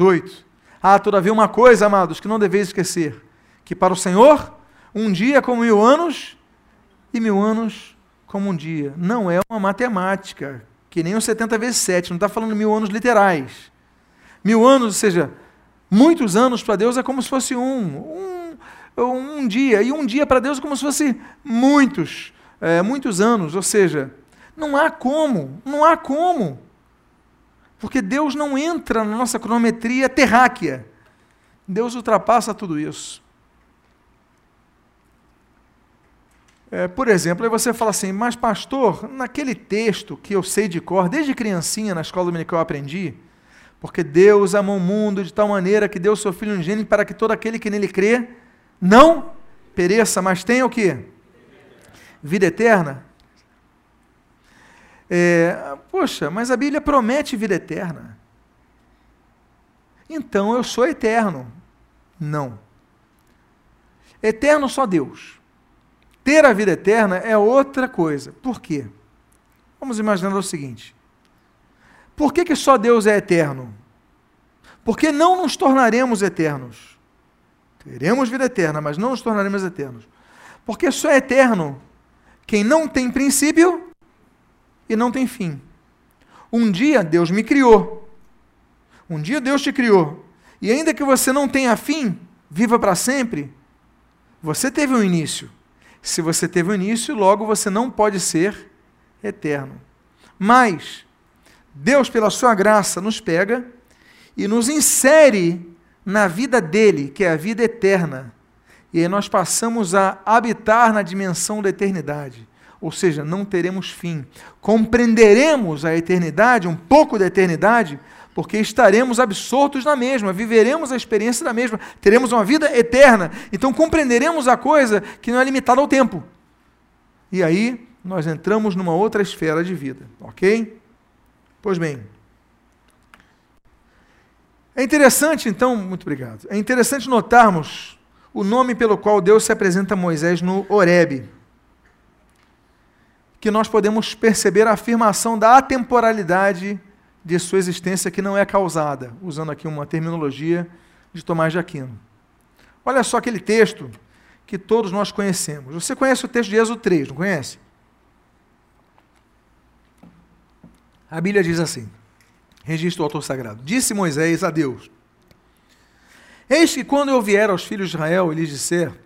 8. Há, todavia, uma coisa, amados, que não deveis esquecer: que para o Senhor, um dia como mil anos, e mil anos como um dia. Não é uma matemática, que nem os 70 vezes 7, não está falando mil anos literais. Mil anos, ou seja, muitos anos para Deus é como se fosse um, um, um dia, e um dia para Deus é como se fosse muitos, é, muitos anos, ou seja, não há como, não há como. Porque Deus não entra na nossa cronometria terráquea. Deus ultrapassa tudo isso. É, por exemplo, aí você fala assim, mas pastor, naquele texto que eu sei de cor, desde criancinha na escola dominical eu aprendi, porque Deus amou o mundo de tal maneira que deu seu Filho unigênito para que todo aquele que nele crê não pereça, mas tenha o quê? Vida eterna. É, poxa, mas a Bíblia promete vida eterna. Então eu sou eterno. Não. Eterno só Deus. Ter a vida eterna é outra coisa. Por quê? Vamos imaginar o seguinte: por que, que só Deus é eterno? Porque não nos tornaremos eternos. Teremos vida eterna, mas não nos tornaremos eternos. Porque só é eterno quem não tem princípio e não tem fim. Um dia Deus me criou. Um dia Deus te criou. E ainda que você não tenha fim, viva para sempre, você teve um início. Se você teve um início, logo você não pode ser eterno. Mas Deus, pela sua graça, nos pega e nos insere na vida dele, que é a vida eterna. E aí nós passamos a habitar na dimensão da eternidade ou seja, não teremos fim. Compreenderemos a eternidade, um pouco da eternidade, porque estaremos absortos na mesma, viveremos a experiência da mesma, teremos uma vida eterna. Então compreenderemos a coisa que não é limitada ao tempo. E aí nós entramos numa outra esfera de vida, ok? Pois bem. É interessante, então, muito obrigado. É interessante notarmos o nome pelo qual Deus se apresenta a Moisés no Horebe que nós podemos perceber a afirmação da atemporalidade de sua existência que não é causada, usando aqui uma terminologia de Tomás de Aquino. Olha só aquele texto que todos nós conhecemos. Você conhece o texto de Êxodo 3, não conhece? A Bíblia diz assim: registro do autor sagrado. Disse Moisés a Deus: Eis que quando eu vier aos filhos de Israel e lhes disser: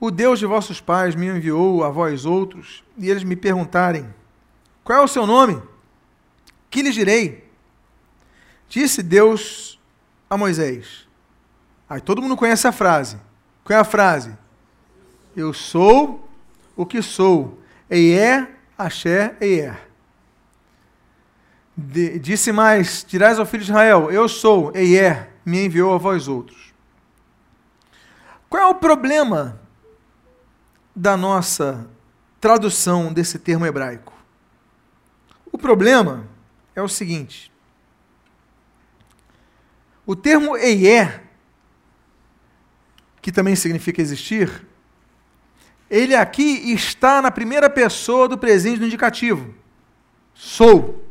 o Deus de vossos pais me enviou a vós outros, e eles me perguntarem: Qual é o seu nome? Que lhes direi? Disse Deus a Moisés. Aí todo mundo conhece a frase. Qual é a frase? Eu sou o que sou. Eier, Axé, Eier. disse mais: Dirás ao filho de Israel: Eu sou, Eier, me enviou a vós outros. Qual é o problema da nossa tradução desse termo hebraico. O problema é o seguinte: o termo Eier, que também significa existir, ele aqui está na primeira pessoa do presente do indicativo. Sou.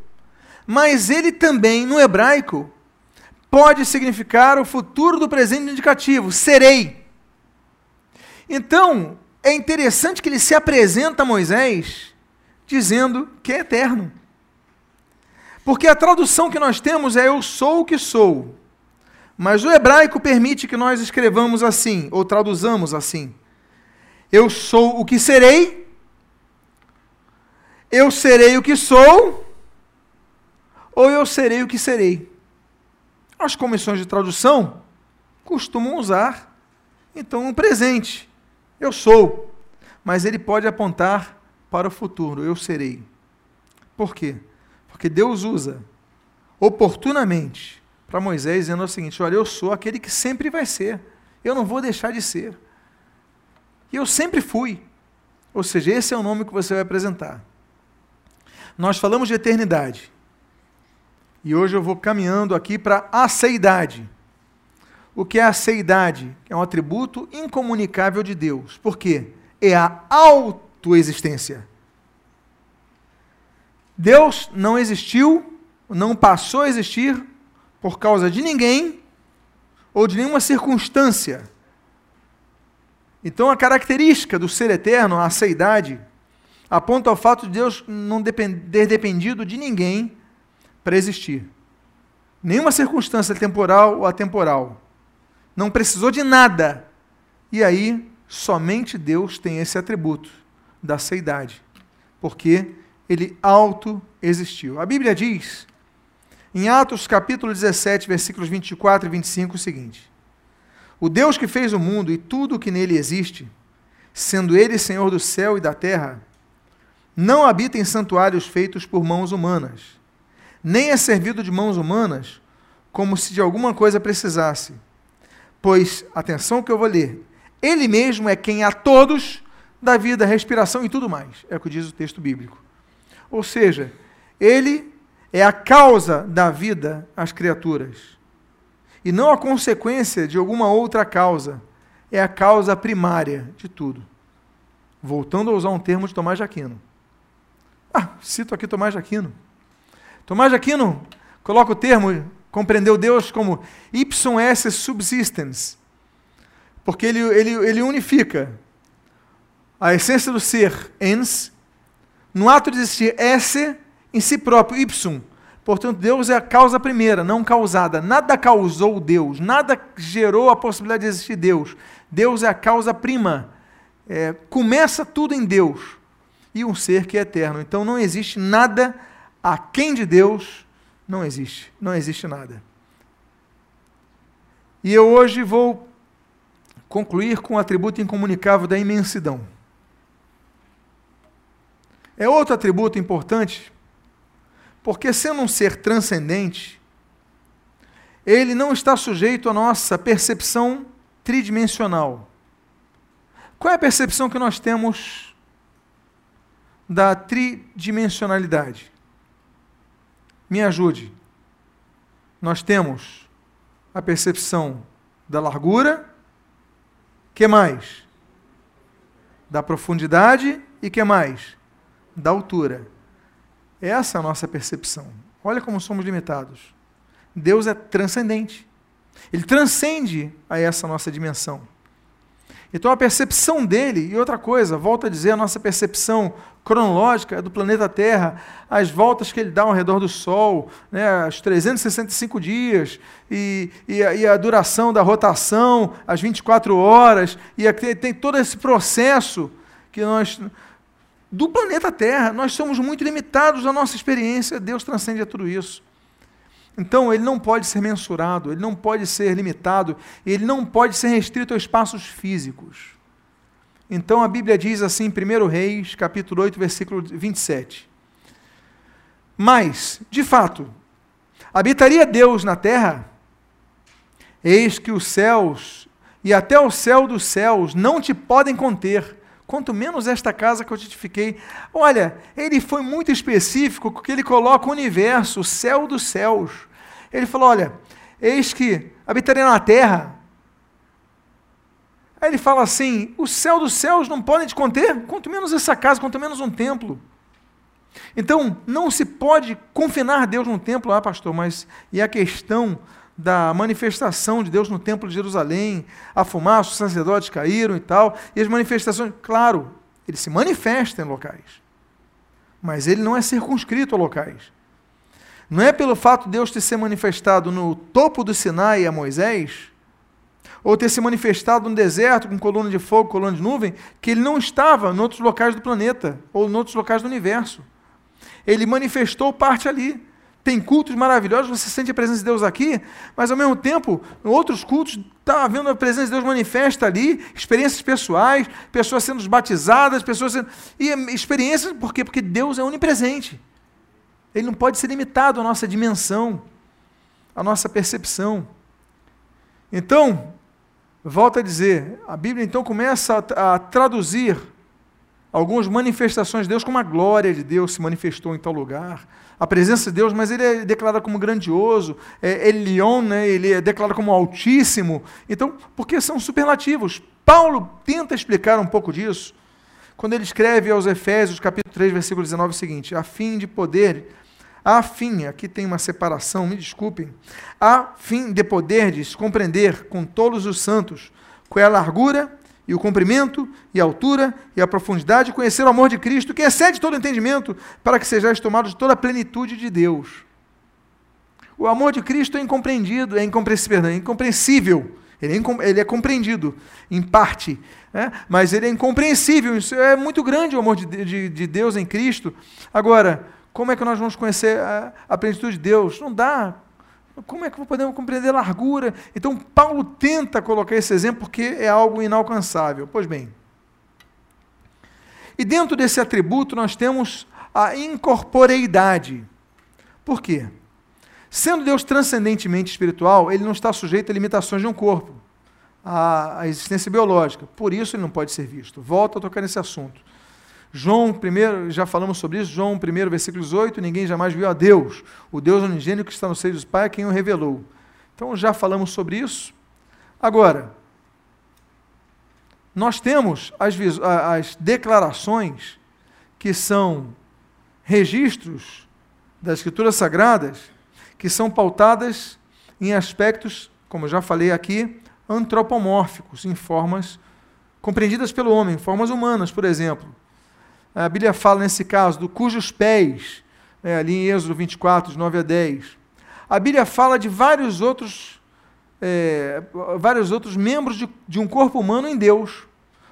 Mas ele também, no hebraico, pode significar o futuro do presente do indicativo, serei. Então, é interessante que ele se apresenta a Moisés dizendo que é eterno. Porque a tradução que nós temos é eu sou o que sou. Mas o hebraico permite que nós escrevamos assim, ou traduzamos assim. Eu sou o que serei, eu serei o que sou, ou eu serei o que serei. As comissões de tradução costumam usar, então, um presente. Eu sou. Mas ele pode apontar para o futuro. Eu serei. Por quê? Porque Deus usa oportunamente para Moisés dizendo o seguinte: Olha, eu sou aquele que sempre vai ser. Eu não vou deixar de ser. E eu sempre fui. Ou seja, esse é o nome que você vai apresentar. Nós falamos de eternidade. E hoje eu vou caminhando aqui para a aceidade. O que é a seidade? É um atributo incomunicável de Deus. Por quê? É a autoexistência. Deus não existiu, não passou a existir por causa de ninguém ou de nenhuma circunstância. Então, a característica do ser eterno, a seidade, aponta ao fato de Deus não ter dependido de ninguém para existir. Nenhuma circunstância temporal ou atemporal não precisou de nada. E aí, somente Deus tem esse atributo da seidade, porque ele auto-existiu. A Bíblia diz, em Atos capítulo 17, versículos 24 e 25, o seguinte: O Deus que fez o mundo e tudo o que nele existe, sendo ele Senhor do céu e da terra, não habita em santuários feitos por mãos humanas, nem é servido de mãos humanas, como se de alguma coisa precisasse Pois, atenção que eu vou ler, ele mesmo é quem a todos dá vida, respiração e tudo mais. É o que diz o texto bíblico. Ou seja, ele é a causa da vida às criaturas. E não a consequência de alguma outra causa. É a causa primária de tudo. Voltando a usar um termo de Tomás de Aquino. Ah, cito aqui Tomás de Aquino. Tomás de Aquino coloca o termo compreendeu Deus como ipsum esse subsistens, porque ele, ele, ele unifica a essência do ser ens, no ato de existir esse em si próprio, ipsum. Portanto, Deus é a causa primeira, não causada. Nada causou Deus, nada gerou a possibilidade de existir Deus. Deus é a causa prima. É, começa tudo em Deus e um ser que é eterno. Então não existe nada aquém de Deus não existe. Não existe nada. E eu hoje vou concluir com o atributo incomunicável da imensidão. É outro atributo importante, porque sendo um ser transcendente, ele não está sujeito à nossa percepção tridimensional. Qual é a percepção que nós temos da tridimensionalidade? Me ajude. Nós temos a percepção da largura, que mais? Da profundidade e que mais? Da altura. Essa é a nossa percepção. Olha como somos limitados. Deus é transcendente. Ele transcende a essa nossa dimensão. Então a percepção dele, e outra coisa, volto a dizer, a nossa percepção cronológica do planeta Terra, as voltas que ele dá ao redor do Sol, né, os 365 dias, e, e, a, e a duração da rotação, as 24 horas, e aqui tem todo esse processo que nós. Do planeta Terra, nós somos muito limitados na nossa experiência, Deus transcende a tudo isso. Então, ele não pode ser mensurado, ele não pode ser limitado, ele não pode ser restrito a espaços físicos. Então, a Bíblia diz assim, em 1 Reis, capítulo 8, versículo 27. Mas, de fato, habitaria Deus na terra? Eis que os céus e até o céu dos céus não te podem conter, quanto menos esta casa que eu edifiquei. Olha, ele foi muito específico, porque ele coloca o universo, o céu dos céus. Ele falou: Olha, eis que habitaria na terra. Aí ele fala assim: o céu dos céus não podem te conter, quanto menos essa casa, quanto menos um templo. Então, não se pode confinar Deus num templo, ah, pastor, mas e a questão da manifestação de Deus no templo de Jerusalém, a fumaça, os sacerdotes caíram e tal, e as manifestações, claro, ele se manifesta em locais, mas ele não é circunscrito a locais. Não é pelo fato de Deus ter se manifestado no topo do Sinai a Moisés, ou ter se manifestado no deserto com coluna de fogo, coluna de nuvem, que ele não estava em outros locais do planeta, ou em outros locais do universo. Ele manifestou parte ali. Tem cultos maravilhosos, você sente a presença de Deus aqui, mas ao mesmo tempo, em outros cultos, está havendo a presença de Deus manifesta ali, experiências pessoais, pessoas sendo batizadas, pessoas sendo. E experiências, por quê? Porque Deus é onipresente. Ele não pode ser limitado à nossa dimensão, à nossa percepção. Então, volta a dizer, a Bíblia então começa a, a traduzir algumas manifestações de Deus como a glória de Deus se manifestou em tal lugar, a presença de Deus, mas ele é declarado como grandioso, é Elion, né, ele é declarado como altíssimo. Então, porque são superlativos. Paulo tenta explicar um pouco disso, quando ele escreve aos Efésios, capítulo 3, versículo 19, o seguinte: a fim de poder a fim, aqui tem uma separação, me desculpem, a fim de poderdes compreender com todos os santos qual é a largura e o comprimento e a altura e a profundidade, conhecer o amor de Cristo, que excede todo entendimento, para que sejais tomados de toda a plenitude de Deus. O amor de Cristo é incompreendido, é incompreensível, é incompreensível. Ele é, ele é compreendido, em parte, né? mas ele é incompreensível. Isso é muito grande o amor de, de, de Deus em Cristo. Agora, como é que nós vamos conhecer a, a plenitude de Deus? Não dá. Como é que podemos compreender largura? Então, Paulo tenta colocar esse exemplo porque é algo inalcançável. Pois bem, e dentro desse atributo nós temos a incorporeidade. Por quê? Sendo Deus transcendentemente espiritual, ele não está sujeito a limitações de um corpo, a existência biológica. Por isso ele não pode ser visto. Volto a tocar nesse assunto. João, primeiro, já falamos sobre isso, João 1, versículo 18, ninguém jamais viu a Deus, o Deus unigênito que está no seio dos Pai, é quem o revelou. Então já falamos sobre isso. Agora, nós temos as, as declarações que são registros das Escrituras Sagradas, que são pautadas em aspectos, como já falei aqui, antropomórficos, em formas compreendidas pelo homem, formas humanas, por exemplo. A Bíblia fala nesse caso do cujos pés, né, ali em Êxodo 24, de 9 a 10. A Bíblia fala de vários outros, é, vários outros membros de, de um corpo humano em Deus.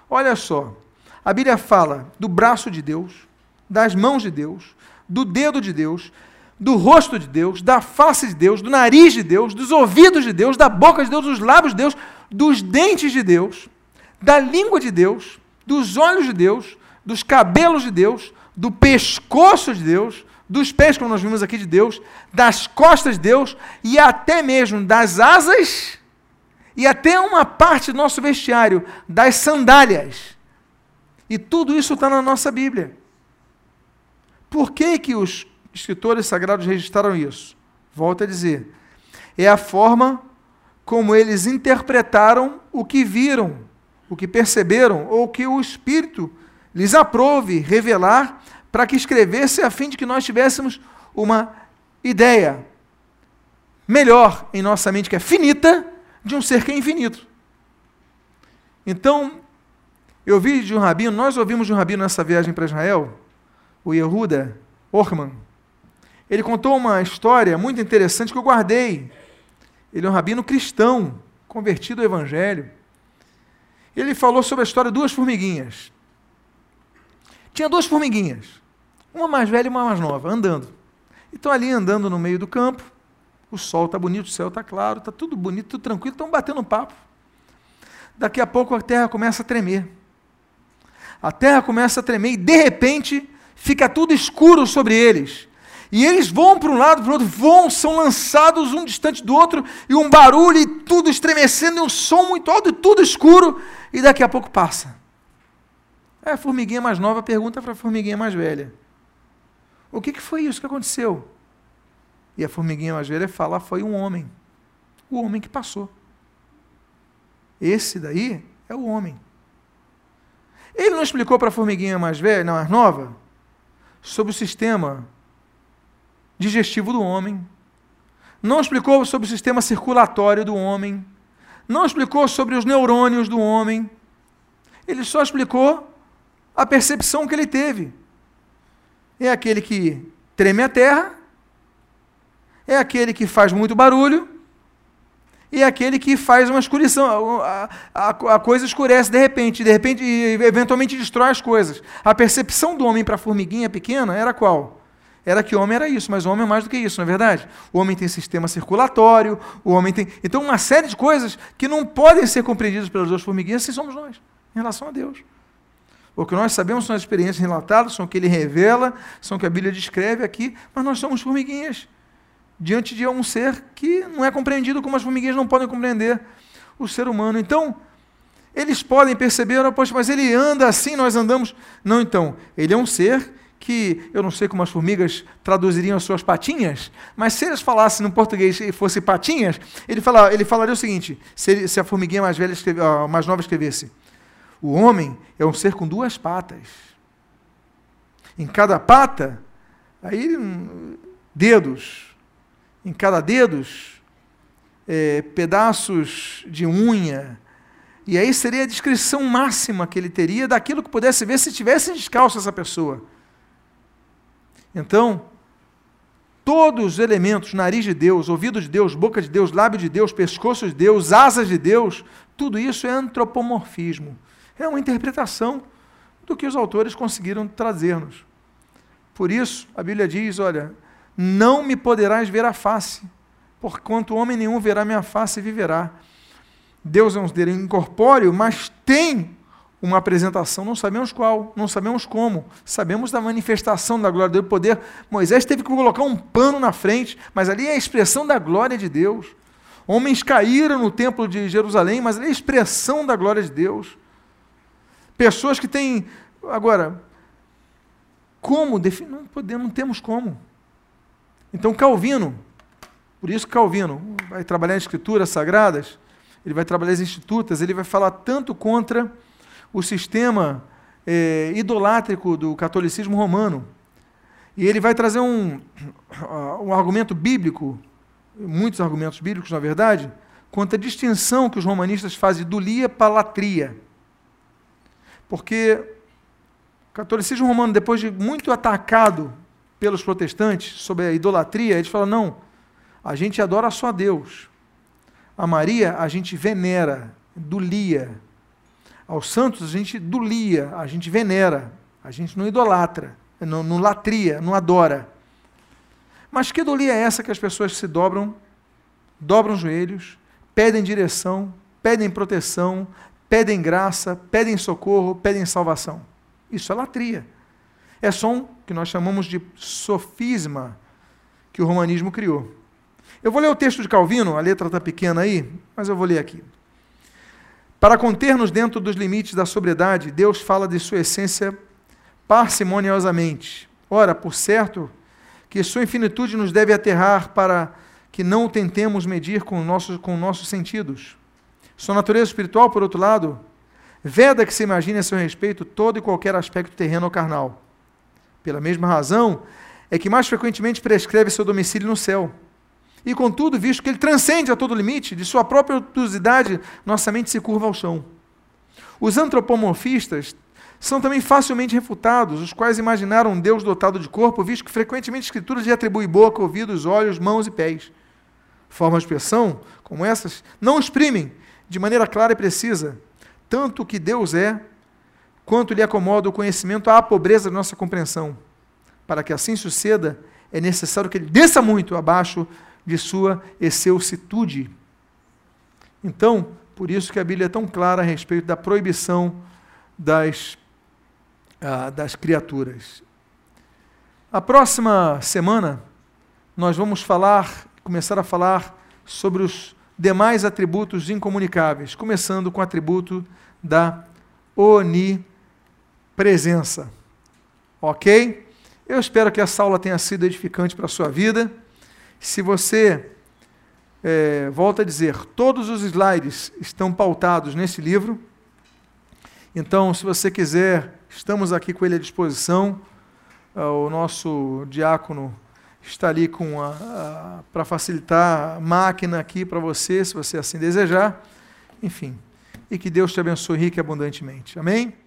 Olha só, a Bíblia fala do braço de Deus, das mãos de Deus, do dedo de Deus, do rosto de Deus, da face de Deus, do nariz de Deus, dos ouvidos de Deus, da boca de Deus, dos lábios de Deus, dos dentes de Deus, da língua de Deus, dos olhos de Deus, dos cabelos de Deus, do pescoço de Deus, dos pés, como nós vimos aqui de Deus, das costas de Deus e até mesmo das asas e até uma parte do nosso vestiário, das sandálias. E tudo isso está na nossa Bíblia. Por que, que os escritores sagrados registraram isso? Volto a dizer. É a forma como eles interpretaram o que viram, o que perceberam, ou o que o Espírito lhes aprove revelar para que escrevesse a fim de que nós tivéssemos uma ideia melhor em nossa mente, que é finita, de um ser que é infinito. Então, eu vi de um rabino, nós ouvimos de um rabino nessa viagem para Israel, o Yehuda Orman. Ele contou uma história muito interessante que eu guardei. Ele é um rabino cristão, convertido ao evangelho. Ele falou sobre a história de duas formiguinhas. Tinha duas formiguinhas, uma mais velha e uma mais nova, andando. Então ali andando no meio do campo, o sol está bonito, o céu está claro, está tudo bonito, tudo tranquilo, estão batendo um papo. Daqui a pouco a terra começa a tremer. A terra começa a tremer e de repente fica tudo escuro sobre eles. E eles vão para um lado, para o outro, vão, são lançados um distante do outro, e um barulho, e tudo estremecendo, e um som muito alto, e tudo escuro, e daqui a pouco passa. Aí a formiguinha mais nova pergunta para a formiguinha mais velha: O que, que foi isso que aconteceu? E a formiguinha mais velha fala: Foi um homem. O homem que passou. Esse daí é o homem. Ele não explicou para a formiguinha mais velha, não, mais nova, sobre o sistema digestivo do homem. Não explicou sobre o sistema circulatório do homem. Não explicou sobre os neurônios do homem. Ele só explicou a percepção que ele teve. É aquele que treme a terra é aquele que faz muito barulho e é aquele que faz uma escuridão. A, a, a, coisa escurece de repente, de repente, e eventualmente destrói as coisas. A percepção do homem para a formiguinha pequena era qual? Era que o homem era isso, mas o homem é mais do que isso, não é verdade? O homem tem sistema circulatório, o homem tem. Então, uma série de coisas que não podem ser compreendidas pelas duas formiguinhas se somos nós, em relação a Deus. O que nós sabemos são as experiências relatadas, são o que ele revela, são o que a Bíblia descreve aqui, mas nós somos formiguinhas diante de um ser que não é compreendido como as formiguinhas não podem compreender o ser humano. Então, eles podem perceber, oh, poxa, mas ele anda assim, nós andamos. Não, então, ele é um ser que, eu não sei como as formigas traduziriam as suas patinhas, mas se eles falassem no português e fosse patinhas, ele, fala, ele falaria o seguinte, se, ele, se a formiguinha mais, velha escreve, mais nova escrevesse, o homem é um ser com duas patas. Em cada pata, aí dedos, em cada dedos, é, pedaços de unha. E aí seria a descrição máxima que ele teria daquilo que pudesse ver se tivesse descalço essa pessoa. Então, todos os elementos, nariz de Deus, ouvido de Deus, boca de Deus, lábio de Deus, pescoço de Deus, asas de Deus, tudo isso é antropomorfismo. É uma interpretação do que os autores conseguiram trazer-nos. Por isso, a Bíblia diz: olha, não me poderás ver a face, porquanto homem nenhum verá minha face e viverá. Deus é um ser incorpóreo, mas tem uma apresentação, não sabemos qual, não sabemos como, sabemos da manifestação da glória do poder. Moisés teve que colocar um pano na frente, mas ali é a expressão da glória de Deus. Homens caíram no templo de Jerusalém, mas ali é a expressão da glória de Deus. Pessoas que têm. Agora, como definir? Não podemos, não temos como. Então, Calvino, por isso Calvino vai trabalhar em escrituras sagradas, ele vai trabalhar as institutas, ele vai falar tanto contra o sistema é, idolátrico do catolicismo romano. E ele vai trazer um, um argumento bíblico, muitos argumentos bíblicos, na verdade, quanto à distinção que os romanistas fazem de idolia para latria. Porque o catolicismo romano, depois de muito atacado pelos protestantes sobre a idolatria, eles falam: não, a gente adora só a Deus. A Maria a gente venera, dulia. Aos santos a gente dulia, a gente venera, a gente não idolatra, não, não latria, não adora. Mas que dulia é essa que as pessoas se dobram, dobram os joelhos, pedem direção, pedem proteção, pedem graça, pedem socorro, pedem salvação? Isso é latria. É só um que nós chamamos de sofisma que o romanismo criou. Eu vou ler o texto de Calvino, a letra está pequena aí, mas eu vou ler aqui. Para conter-nos dentro dos limites da sobriedade, Deus fala de sua essência parcimoniosamente. Ora, por certo, que sua infinitude nos deve aterrar para que não tentemos medir com nossos, com nossos sentidos. Sua natureza espiritual, por outro lado, veda que se imagine a seu respeito todo e qualquer aspecto terreno ou carnal. Pela mesma razão, é que mais frequentemente prescreve seu domicílio no céu. E contudo, visto que ele transcende a todo limite, de sua própria obtusidade, nossa mente se curva ao chão. Os antropomorfistas são também facilmente refutados, os quais imaginaram um Deus dotado de corpo, visto que frequentemente a Escritura lhe atribui boca, ouvidos, olhos, mãos e pés. Formas de expressão, como essas, não exprimem, de maneira clara e precisa, tanto o que Deus é, quanto lhe acomoda o conhecimento à pobreza da nossa compreensão. Para que assim suceda, é necessário que ele desça muito abaixo de sua excelsitude. Então, por isso que a Bíblia é tão clara a respeito da proibição das, ah, das criaturas. A próxima semana, nós vamos falar, começar a falar sobre os demais atributos incomunicáveis, começando com o atributo da onipresença. Ok? Eu espero que essa aula tenha sido edificante para a sua vida. Se você, é, volta a dizer, todos os slides estão pautados nesse livro. Então, se você quiser, estamos aqui com ele à disposição. Ah, o nosso diácono está ali com a, para facilitar a máquina aqui para você, se você assim desejar. Enfim, e que Deus te abençoe rica e abundantemente. Amém?